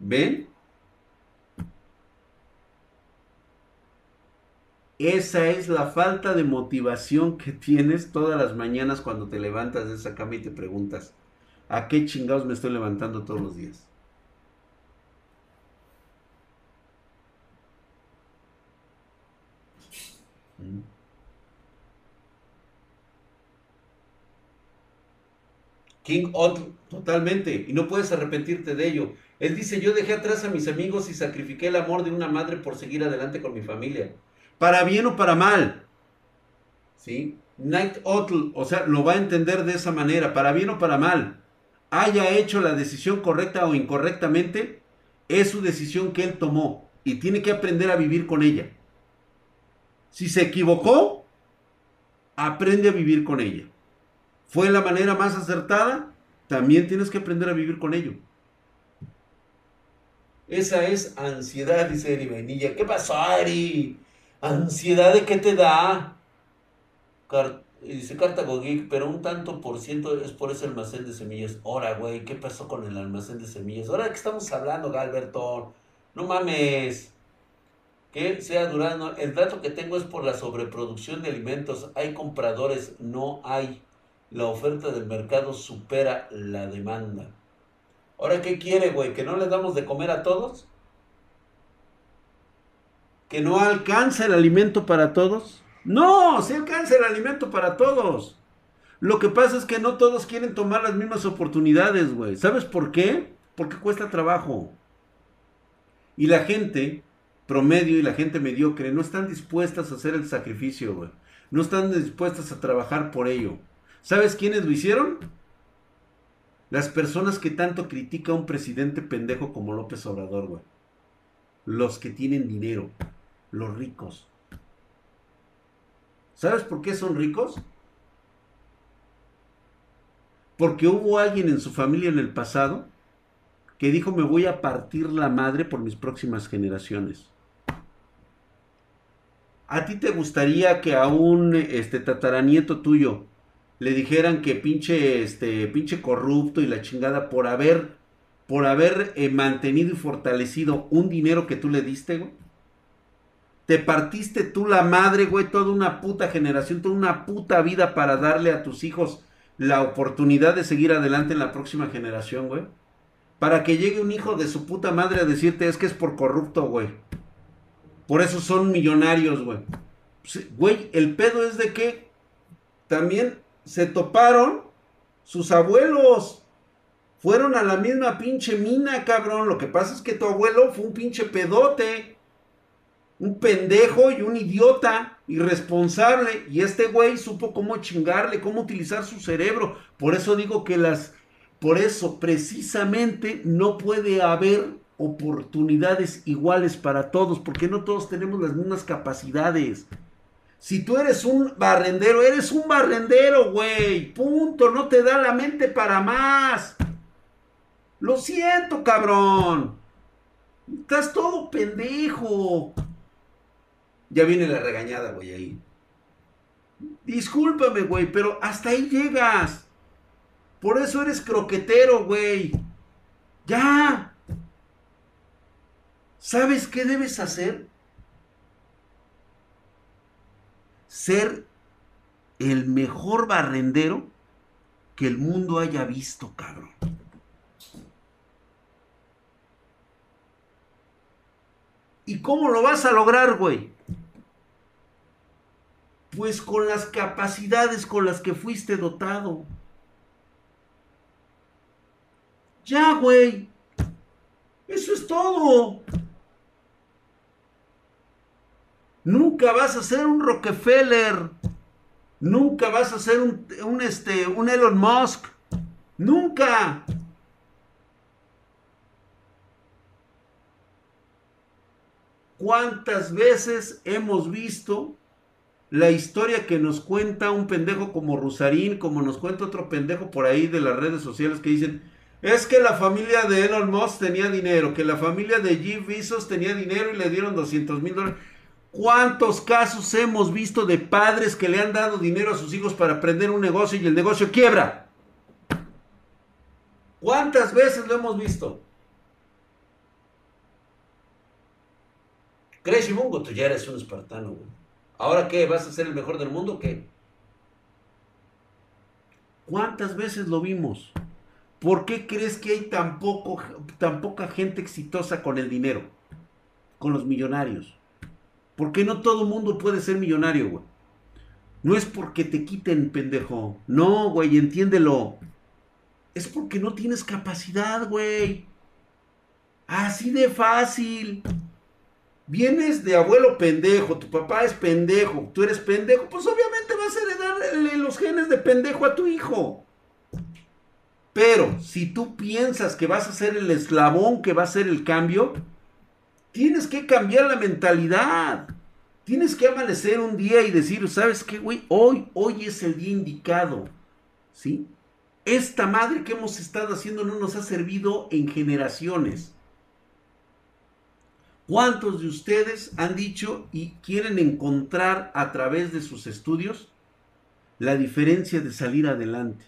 ¿Ven? Esa es la falta de motivación que tienes todas las mañanas cuando te levantas de esa cama y te preguntas, ¿a qué chingados me estoy levantando todos los días? King Otto, totalmente, y no puedes arrepentirte de ello. Él dice, yo dejé atrás a mis amigos y sacrifiqué el amor de una madre por seguir adelante con mi familia. Para bien o para mal. ¿Sí? Night Owl, o sea, lo va a entender de esa manera, para bien o para mal. Haya hecho la decisión correcta o incorrectamente, es su decisión que él tomó y tiene que aprender a vivir con ella. Si se equivocó, aprende a vivir con ella. ¿Fue la manera más acertada? También tienes que aprender a vivir con ello. Esa es ansiedad, dice Eri Benilla. ¿Qué pasó, Eri? ¿Ansiedad de qué te da? dice Cartago Geek, pero un tanto por ciento es por ese almacén de semillas. Ahora, güey, ¿qué pasó con el almacén de semillas? Ahora qué estamos hablando, Galberto. No mames. Que sea Durano. El dato que tengo es por la sobreproducción de alimentos. Hay compradores, no hay. La oferta del mercado supera la demanda. Ahora, ¿qué quiere, güey? ¿Que no le damos de comer a todos? ¿Que no alcanza el alimento para todos? No, se alcanza el alimento para todos. Lo que pasa es que no todos quieren tomar las mismas oportunidades, güey. ¿Sabes por qué? Porque cuesta trabajo. Y la gente promedio y la gente mediocre no están dispuestas a hacer el sacrificio. No están dispuestas a trabajar por ello. ¿Sabes quiénes lo hicieron? Las personas que tanto critica a un presidente pendejo como López Obrador. Los que tienen dinero, los ricos. ¿Sabes por qué son ricos? Porque hubo alguien en su familia en el pasado que dijo me voy a partir la madre por mis próximas generaciones. ¿A ti te gustaría que a un este, tataranieto tuyo le dijeran que pinche, este, pinche corrupto y la chingada por haber, por haber eh, mantenido y fortalecido un dinero que tú le diste, güey? Te partiste tú la madre, güey, toda una puta generación, toda una puta vida para darle a tus hijos la oportunidad de seguir adelante en la próxima generación, güey. Para que llegue un hijo de su puta madre a decirte es que es por corrupto, güey. Por eso son millonarios, güey. Güey, el pedo es de que también se toparon sus abuelos. Fueron a la misma pinche mina, cabrón. Lo que pasa es que tu abuelo fue un pinche pedote un pendejo y un idiota irresponsable. Y este güey supo cómo chingarle, cómo utilizar su cerebro. Por eso digo que las... Por eso precisamente no puede haber oportunidades iguales para todos, porque no todos tenemos las mismas capacidades. Si tú eres un barrendero, eres un barrendero, güey. Punto. No te da la mente para más. Lo siento, cabrón. Estás todo pendejo. Ya viene la regañada, güey, ahí. Discúlpame, güey, pero hasta ahí llegas. Por eso eres croquetero, güey. Ya. ¿Sabes qué debes hacer? Ser el mejor barrendero que el mundo haya visto, cabrón. ¿Y cómo lo vas a lograr, güey? Pues con las capacidades con las que fuiste dotado. Ya, güey. Eso es todo. Nunca vas a ser un Rockefeller. Nunca vas a ser un, este, un Elon Musk. Nunca. ¿Cuántas veces hemos visto la historia que nos cuenta un pendejo como Rusarín, como nos cuenta otro pendejo por ahí de las redes sociales que dicen, es que la familia de Elon Musk tenía dinero, que la familia de Jeff Bezos tenía dinero y le dieron 200 mil dólares. ¿Cuántos casos hemos visto de padres que le han dado dinero a sus hijos para aprender un negocio y el negocio quiebra? ¿Cuántas veces lo hemos visto? Crazy Mungo, tú ya eres un espartano, güey. ¿Ahora qué? ¿Vas a ser el mejor del mundo o qué? ¿Cuántas veces lo vimos? ¿Por qué crees que hay tan, tan poca gente exitosa con el dinero? Con los millonarios. ¿Por qué no todo mundo puede ser millonario, güey? No es porque te quiten, pendejo. No, güey, entiéndelo. Es porque no tienes capacidad, güey. Así de fácil vienes de abuelo pendejo, tu papá es pendejo, tú eres pendejo, pues obviamente vas a heredarle los genes de pendejo a tu hijo. Pero si tú piensas que vas a ser el eslabón que va a ser el cambio, tienes que cambiar la mentalidad. Tienes que amanecer un día y decir, ¿sabes qué, güey? Hoy, hoy es el día indicado. ¿Sí? Esta madre que hemos estado haciendo no nos ha servido en generaciones. ¿Cuántos de ustedes han dicho y quieren encontrar a través de sus estudios la diferencia de salir adelante?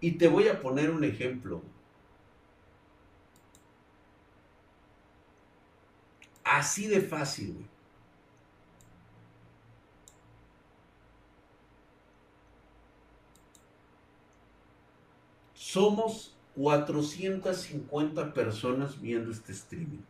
Y te voy a poner un ejemplo. Así de fácil, güey. Somos 450 personas viendo este streaming.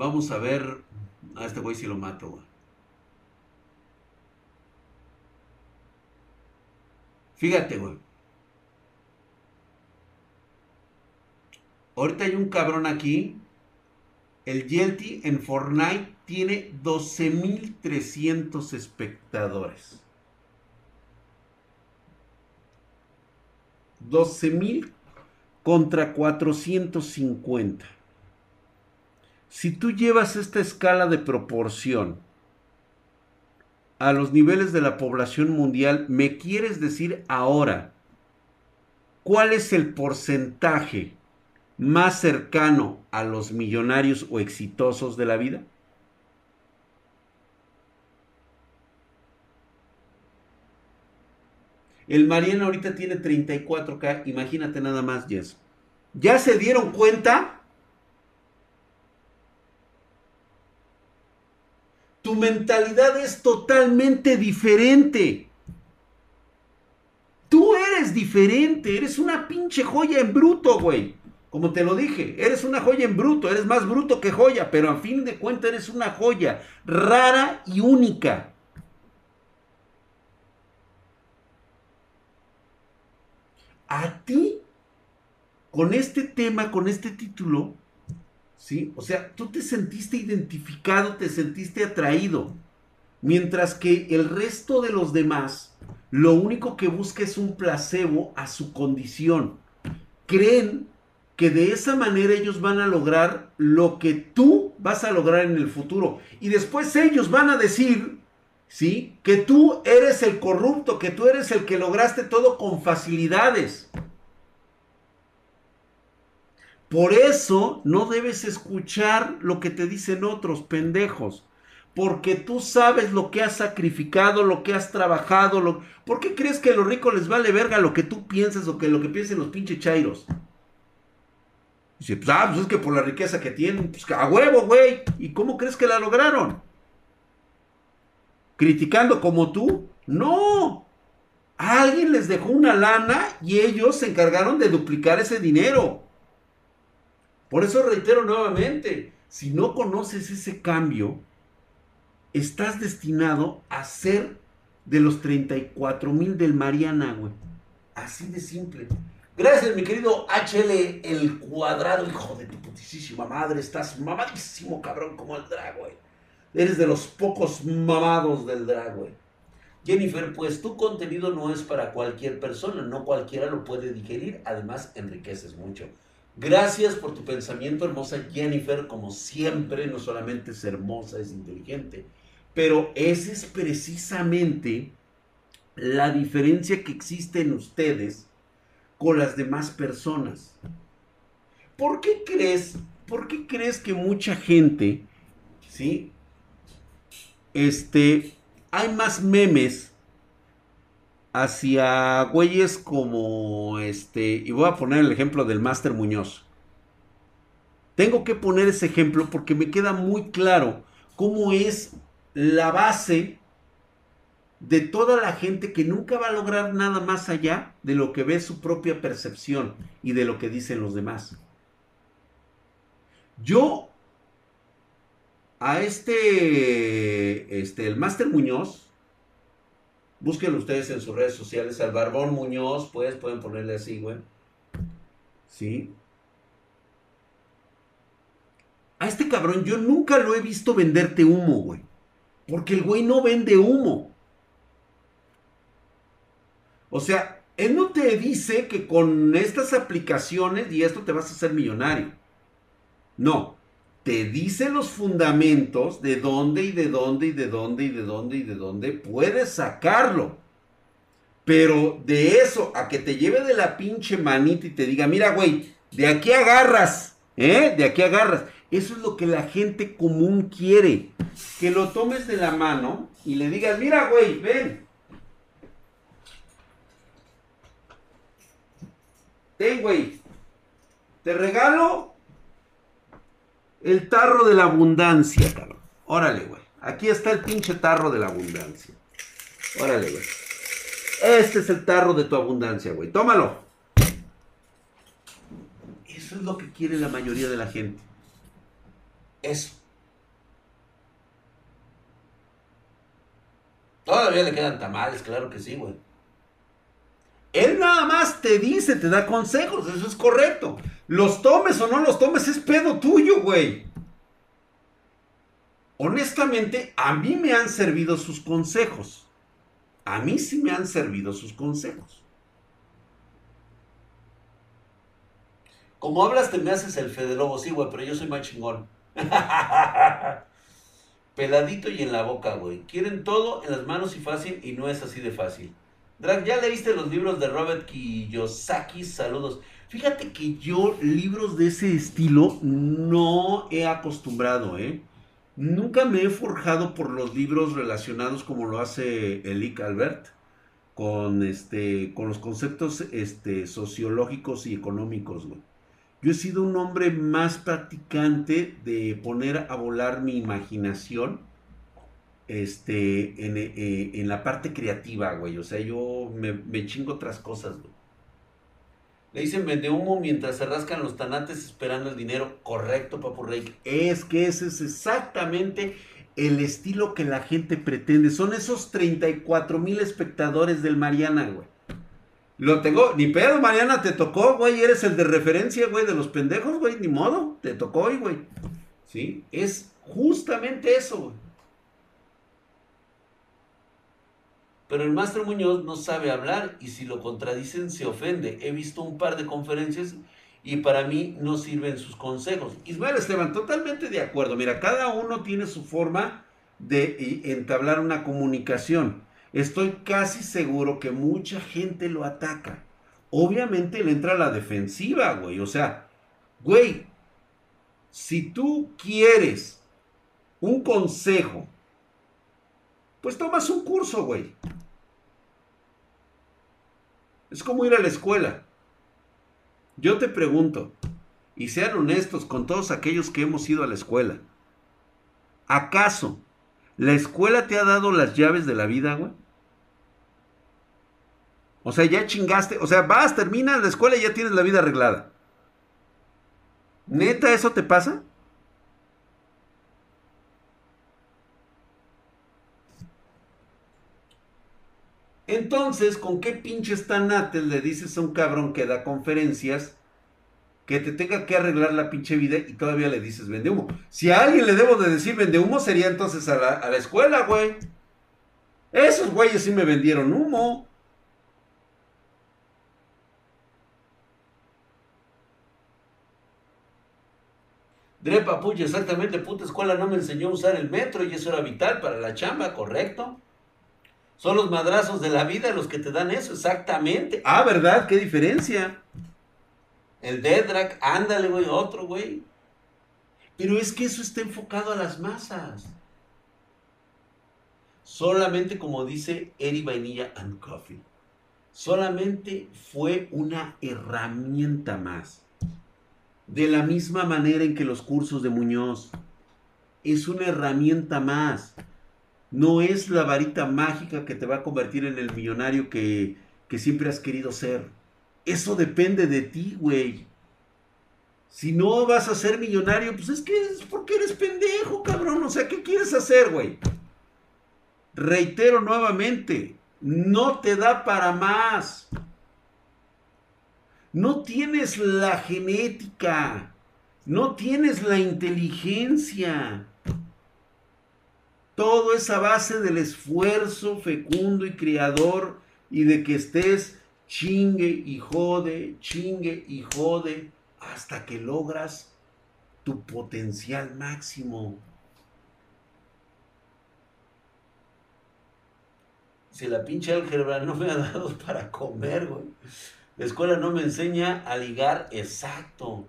Vamos a ver. A este güey si lo mato, güey. Fíjate, güey. Ahorita hay un cabrón aquí. El Yelty en Fortnite tiene 12.300 espectadores. 12.000 contra 450. Si tú llevas esta escala de proporción a los niveles de la población mundial, ¿me quieres decir ahora cuál es el porcentaje más cercano a los millonarios o exitosos de la vida? El Mariano ahorita tiene 34K, imagínate nada más, Jess. ¿Ya se dieron cuenta? Tu mentalidad es totalmente diferente. Tú eres diferente, eres una pinche joya en bruto, güey. Como te lo dije, eres una joya en bruto, eres más bruto que joya, pero a fin de cuentas eres una joya rara y única. A ti, con este tema, con este título, ¿sí? O sea, tú te sentiste identificado, te sentiste atraído, mientras que el resto de los demás lo único que busca es un placebo a su condición. Creen que de esa manera ellos van a lograr lo que tú vas a lograr en el futuro. Y después ellos van a decir, ¿sí? Que tú eres el corrupto, que tú eres el que lograste todo con facilidades. Por eso no debes escuchar lo que te dicen otros pendejos. Porque tú sabes lo que has sacrificado, lo que has trabajado. Lo... ¿Por qué crees que a los ricos les vale verga lo que tú piensas o que lo que piensen los pinches chairos? Dice, pues, ah, pues es que por la riqueza que tienen, pues a huevo, güey. ¿Y cómo crees que la lograron? ¿Criticando como tú? No. Alguien les dejó una lana y ellos se encargaron de duplicar ese dinero. Por eso reitero nuevamente, si no conoces ese cambio, estás destinado a ser de los 34 mil del Mariana, güey. Así de simple. Gracias, mi querido HL, el cuadrado, hijo de tu putísima madre. Estás mamadísimo, cabrón, como el drag, güey. Eres de los pocos mamados del drag, güey. Jennifer, pues tu contenido no es para cualquier persona, no cualquiera lo puede digerir, además enriqueces mucho. Gracias por tu pensamiento, hermosa Jennifer. Como siempre, no solamente es hermosa, es inteligente. Pero esa es precisamente la diferencia que existe en ustedes con las demás personas. ¿Por qué crees, por qué crees que mucha gente, sí, este, hay más memes hacia güeyes como este, y voy a poner el ejemplo del Máster Muñoz. Tengo que poner ese ejemplo porque me queda muy claro cómo es la base de toda la gente que nunca va a lograr nada más allá de lo que ve su propia percepción y de lo que dicen los demás. Yo a este, este, el Máster Muñoz, Búsquenlo ustedes en sus redes sociales. Al Barbón Muñoz, pues, pueden ponerle así, güey. ¿Sí? A este cabrón yo nunca lo he visto venderte humo, güey. Porque el güey no vende humo. O sea, él no te dice que con estas aplicaciones y esto te vas a hacer millonario. No. Te dice los fundamentos de dónde y de dónde y de dónde y de dónde y de dónde puedes sacarlo. Pero de eso a que te lleve de la pinche manita y te diga, mira, güey, de aquí agarras, ¿eh? De aquí agarras. Eso es lo que la gente común quiere. Que lo tomes de la mano y le digas, mira, güey, ven. Ten, güey. Te regalo el tarro de la abundancia, cabrón. Órale, güey. Aquí está el pinche tarro de la abundancia. Órale, güey. Este es el tarro de tu abundancia, güey. Tómalo. Eso es lo que quiere la mayoría de la gente. Eso. Todavía le quedan tamales, claro que sí, güey. Él nada más te dice, te da consejos, eso es correcto. Los tomes o no los tomes es pedo tuyo, güey. Honestamente, a mí me han servido sus consejos. A mí sí me han servido sus consejos. Como hablas, te me haces el Fede Lobo, sí, güey, pero yo soy más chingón. *laughs* Peladito y en la boca, güey. Quieren todo en las manos y fácil, y no es así de fácil. Drag, ¿ya leíste los libros de Robert Kiyosaki? Saludos. Fíjate que yo libros de ese estilo no he acostumbrado, ¿eh? Nunca me he forjado por los libros relacionados como lo hace Elic Albert con este con los conceptos este sociológicos y económicos. Yo he sido un hombre más practicante de poner a volar mi imaginación este, en, eh, la parte creativa, güey. O sea, yo me, chingo otras cosas, güey. Le dicen vende humo mientras se rascan los tanates esperando el dinero. Correcto, Papu Rey. Es que ese es exactamente el estilo que la gente pretende. Son esos 34 mil espectadores del Mariana, güey. Lo tengo, ni pedo, Mariana, te tocó, güey, eres el de referencia, güey, de los pendejos, güey, ni modo, te tocó hoy, güey. ¿Sí? Es justamente eso, güey. Pero el maestro Muñoz no sabe hablar y si lo contradicen se ofende. He visto un par de conferencias y para mí no sirven sus consejos. Ismael Esteban, totalmente de acuerdo. Mira, cada uno tiene su forma de entablar una comunicación estoy casi seguro que mucha gente lo ataca. Obviamente le entra a la defensiva, güey. O sea, güey, si tú quieres un consejo, pues tomas un curso, güey. Es como ir a la escuela. Yo te pregunto, y sean honestos con todos aquellos que hemos ido a la escuela, ¿acaso la escuela te ha dado las llaves de la vida, güey? O sea, ya chingaste. O sea, vas, terminas la escuela y ya tienes la vida arreglada. ¿Neta eso te pasa? Entonces, ¿con qué pinches tanates le dices a un cabrón que da conferencias que te tenga que arreglar la pinche vida y todavía le dices vende humo? Si a alguien le debo de decir vende humo, sería entonces a la, a la escuela, güey. Esos güeyes sí me vendieron humo. Drepa, puya, exactamente, puta escuela no me enseñó a usar el metro y eso era vital para la chamba, ¿correcto? Son los madrazos de la vida los que te dan eso, exactamente. Ah, ¿verdad? ¿Qué diferencia? El Dedrak, ándale, güey, otro, güey. Pero es que eso está enfocado a las masas. Solamente como dice Eri Vainilla and Coffee, solamente fue una herramienta más de la misma manera en que los cursos de Muñoz. Es una herramienta más. No es la varita mágica que te va a convertir en el millonario que, que siempre has querido ser. Eso depende de ti, güey. Si no vas a ser millonario, pues es que es porque eres pendejo, cabrón. O sea, ¿qué quieres hacer, güey? Reitero nuevamente, no te da para más. No tienes la genética, no tienes la inteligencia. Todo es a base del esfuerzo fecundo y criador y de que estés chingue y jode, chingue y jode hasta que logras tu potencial máximo. Si la pinche álgebra no me ha dado *laughs* para comer, güey. La escuela no me enseña a ligar exacto.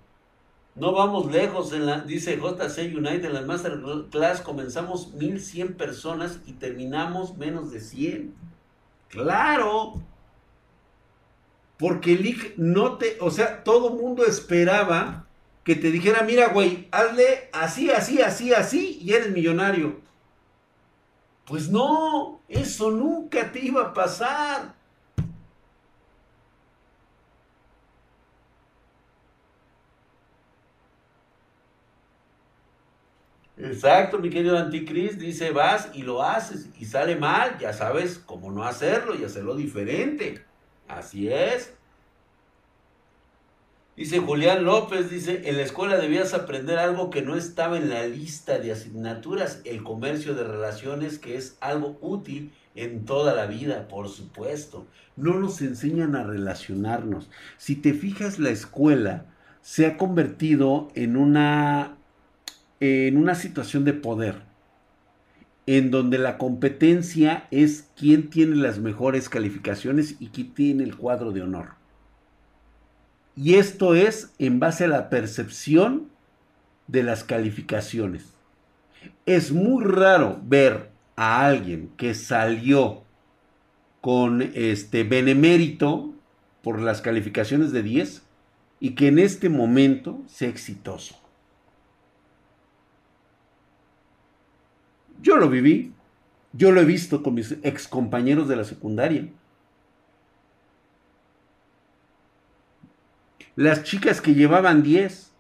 No vamos lejos, en la, dice JC United, en la Masterclass comenzamos 1100 personas y terminamos menos de 100. Claro. Porque el no te, o sea, todo mundo esperaba que te dijera, mira, güey, hazle así, así, así, así y eres millonario. Pues no, eso nunca te iba a pasar. Exacto, mi querido Anticris, dice, vas y lo haces y sale mal, ya sabes cómo no hacerlo y hacerlo diferente. Así es. Dice Julián López, dice, en la escuela debías aprender algo que no estaba en la lista de asignaturas, el comercio de relaciones, que es algo útil en toda la vida, por supuesto. No nos enseñan a relacionarnos. Si te fijas, la escuela se ha convertido en una en una situación de poder, en donde la competencia es quién tiene las mejores calificaciones y quién tiene el cuadro de honor. Y esto es en base a la percepción de las calificaciones. Es muy raro ver a alguien que salió con este benemérito por las calificaciones de 10 y que en este momento sea exitoso. Yo lo viví. Yo lo he visto con mis ex compañeros de la secundaria. Las chicas que llevaban 10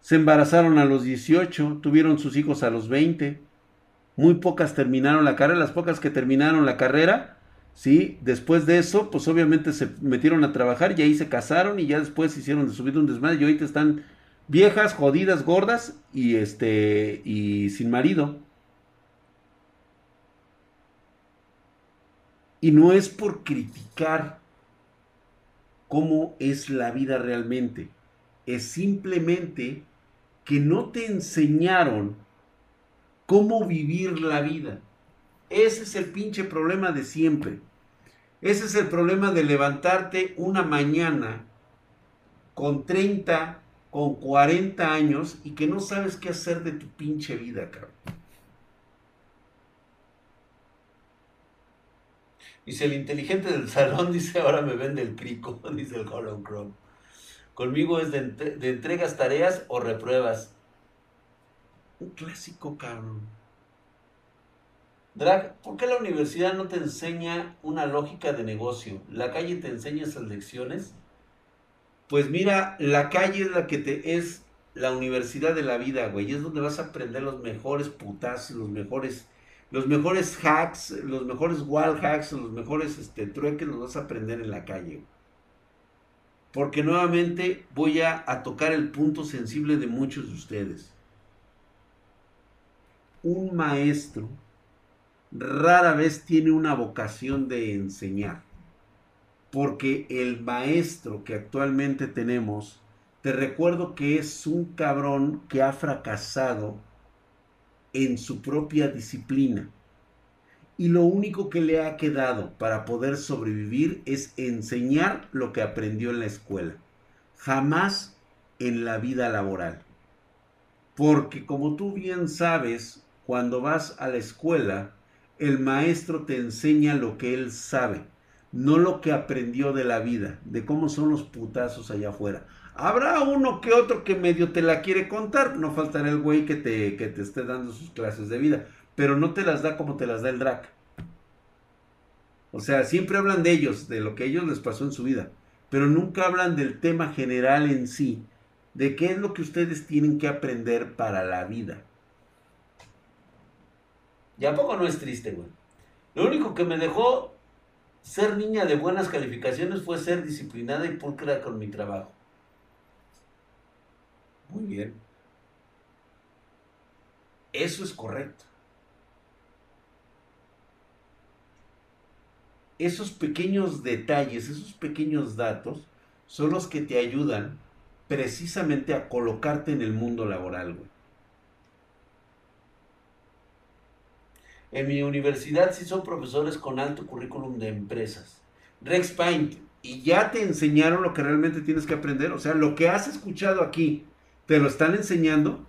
se embarazaron a los 18, tuvieron sus hijos a los 20. Muy pocas terminaron la carrera. Las pocas que terminaron la carrera, ¿sí? Después de eso, pues obviamente se metieron a trabajar y ahí se casaron y ya después hicieron de subir un desmadre y ahorita están viejas, jodidas, gordas y este y sin marido. Y no es por criticar cómo es la vida realmente. Es simplemente que no te enseñaron cómo vivir la vida. Ese es el pinche problema de siempre. Ese es el problema de levantarte una mañana con 30, con 40 años y que no sabes qué hacer de tu pinche vida, cabrón. Dice, el inteligente del salón, *laughs* dice, ahora me vende el crico, *laughs* dice el Hollow Crow. Conmigo es de, entregas tareas o repruebas. Un clásico, cabrón. Drag, ¿por qué la universidad no te enseña una lógica de negocio? ¿La calle te enseña esas lecciones? Pues mira, la calle es la que te es la universidad de la vida, güey. Es donde vas a aprender los mejores putazos, los mejores los mejores hacks, los mejores wall hacks, los mejores este, trueques los vas a aprender en la calle. Porque nuevamente voy a, a tocar el punto sensible de muchos de ustedes. Un maestro rara vez tiene una vocación de enseñar. Porque el maestro que actualmente tenemos, te recuerdo que es un cabrón que ha fracasado en su propia disciplina. Y lo único que le ha quedado para poder sobrevivir es enseñar lo que aprendió en la escuela. Jamás en la vida laboral. Porque como tú bien sabes, cuando vas a la escuela, el maestro te enseña lo que él sabe, no lo que aprendió de la vida, de cómo son los putazos allá afuera. Habrá uno que otro que medio te la quiere contar. No faltará el güey que te, que te esté dando sus clases de vida. Pero no te las da como te las da el drag. O sea, siempre hablan de ellos, de lo que a ellos les pasó en su vida. Pero nunca hablan del tema general en sí. De qué es lo que ustedes tienen que aprender para la vida. Y a poco no es triste, güey. Lo único que me dejó ser niña de buenas calificaciones fue ser disciplinada y pulcra con mi trabajo. Muy bien. Eso es correcto. Esos pequeños detalles, esos pequeños datos son los que te ayudan precisamente a colocarte en el mundo laboral. En mi universidad sí son profesores con alto currículum de empresas. Rex Paint, y ya te enseñaron lo que realmente tienes que aprender. O sea, lo que has escuchado aquí, ¿te lo están enseñando?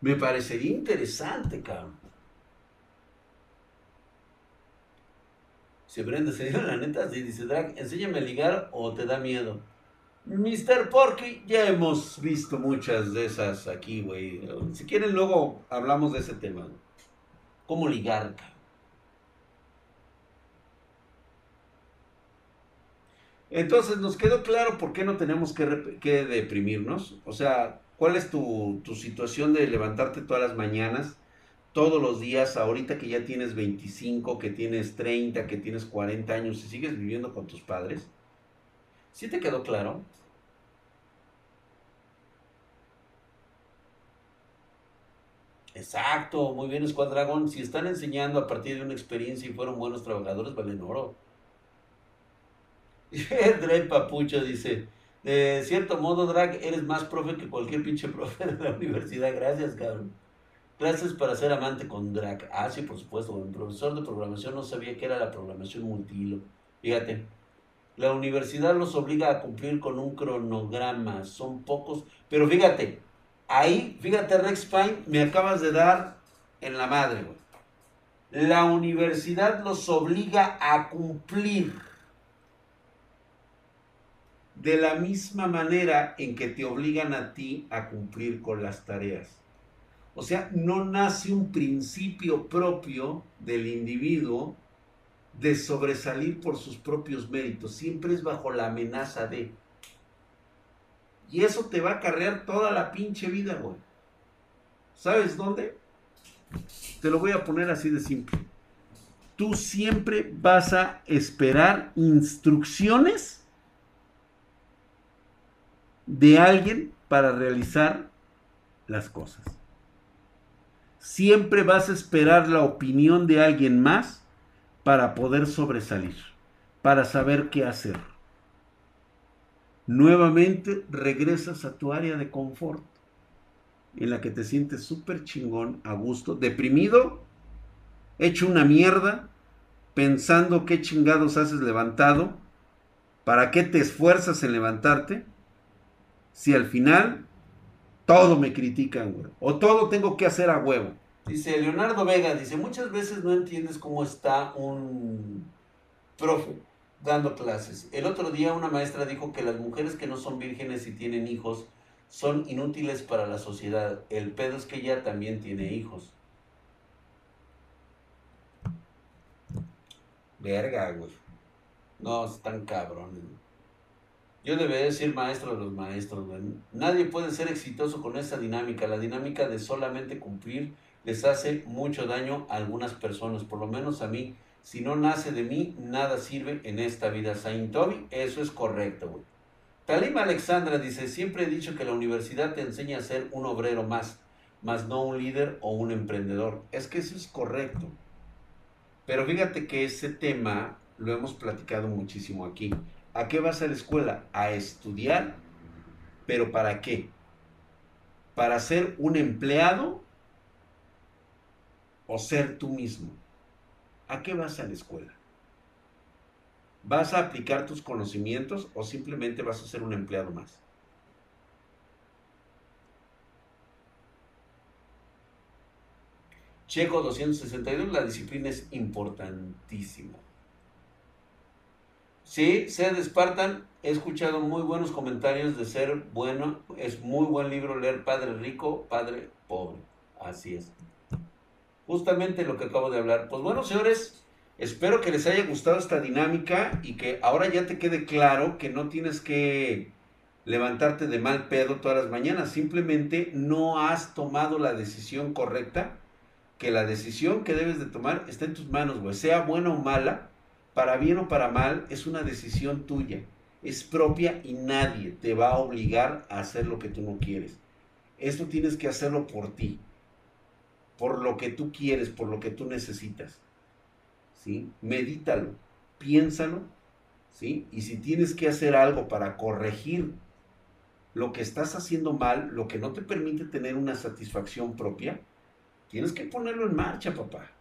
Me parecería interesante, cabrón. Se prende, se dio la neta, si dice Drag, enséñame a ligar o te da miedo. Mr. Porky, ya hemos visto muchas de esas aquí, güey. Si quieren, luego hablamos de ese tema. ¿Cómo ligar, Entonces, nos quedó claro por qué no tenemos que, deprimirnos. O sea, ¿cuál es tu, tu situación de levantarte todas las mañanas? todos los días, ahorita que ya tienes 25, que tienes 30, que tienes 40 años y sigues viviendo con tus padres? ¿Sí te quedó claro? Exacto, muy bien, Escuadragón. Si están enseñando a partir de una experiencia y fueron buenos trabajadores, valen oro. *laughs* Drake Papucho dice: De cierto modo, Drag, eres más profe que cualquier pinche *laughs* profe de la universidad. Gracias, cabrón. Clases para ser amante con drag. Ah, sí, por supuesto. El profesor de programación no sabía qué era la programación multihilo. Fíjate, la universidad los obliga a cumplir con un cronograma. Son pocos. Pero fíjate, ahí, fíjate, Rex Pine, me acabas de dar en la madre, güey. La universidad los obliga a cumplir de la misma manera en que te obligan a ti a cumplir con las tareas. O sea, no nace un principio propio del individuo de sobresalir por sus propios méritos. Siempre es bajo la amenaza de. Y eso te va a acarrear toda la pinche vida, güey. ¿Sabes dónde? Te lo voy a poner así de simple. Tú siempre vas a esperar instrucciones de alguien para realizar las cosas siempre vas a esperar la opinión de alguien más para poder sobresalir, para saber qué hacer. Nuevamente regresas a tu área de confort, en la que te sientes súper chingón, a gusto, deprimido, hecho una mierda, pensando qué chingados haces levantado, para qué te esfuerzas en levantarte, si al final todo me critican, güey. O todo tengo que hacer a huevo. Dice Leonardo Vega, dice, muchas veces no entiendes cómo está un profe dando clases. El otro día una maestra dijo que las mujeres que no son vírgenes y tienen hijos son inútiles para la sociedad. El pedo es que ella también tiene hijos. Verga, güey. No, están cabrones. Yo debería decir maestro de los maestros, Nadie puede ser exitoso con esa dinámica. La dinámica de solamente cumplir les hace mucho daño a algunas personas, por lo menos a mí. Si no nace de mí, nada sirve en esta vida. Saint Toby, eso es correcto. Talima Alexandra dice, siempre he dicho que la universidad te enseña a ser un obrero más, más no un líder o un emprendedor. Es que eso es correcto. Pero fíjate que ese tema lo hemos platicado muchísimo aquí. ¿A qué vas a la escuela? A estudiar, pero ¿para qué? ¿Para ser un empleado o ser tú mismo? ¿A qué vas a la escuela? ¿Vas a aplicar tus conocimientos o simplemente vas a ser un empleado más? Checo 262, la disciplina es importantísima. Sí, Sed Spartan, he escuchado muy buenos comentarios de ser bueno. Es muy buen libro leer Padre Rico, Padre Pobre. Así es. Justamente lo que acabo de hablar. Pues bueno, señores, espero que les haya gustado esta dinámica y que ahora ya te quede claro que no tienes que levantarte de mal pedo todas las mañanas. Simplemente no has tomado la decisión correcta. Que la decisión que debes de tomar está en tus manos, güey. Sea buena o mala para bien o para mal, es una decisión tuya, es propia y nadie te va a obligar a hacer lo que tú no quieres. Esto tienes que hacerlo por ti, por lo que tú quieres, por lo que tú necesitas. ¿Sí? Medítalo, piénsalo, ¿sí? Y si tienes que hacer algo para corregir lo que estás haciendo mal, lo que no te permite tener una satisfacción propia, tienes que ponerlo en marcha, papá.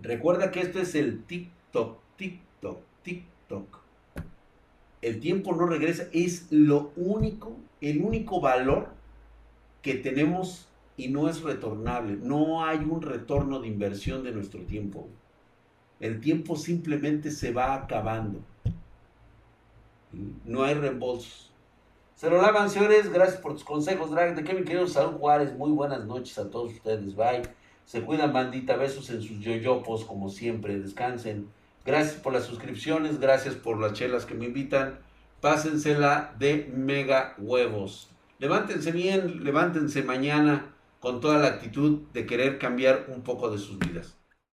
Recuerda que esto es el TikTok, TikTok, TikTok. El tiempo no regresa, es lo único, el único valor que tenemos y no es retornable. No hay un retorno de inversión de nuestro tiempo. El tiempo simplemente se va acabando. No hay reembolsos. Se lo lavan, señores. Gracias por tus consejos, Drag. De que mi querido Salud Juárez. Muy buenas noches a todos ustedes. Bye. Se cuidan, bandita. Besos en sus yoyopos, como siempre. Descansen. Gracias por las suscripciones. Gracias por las chelas que me invitan. Pásensela de mega huevos. Levántense bien. Levántense mañana con toda la actitud de querer cambiar un poco de sus vidas.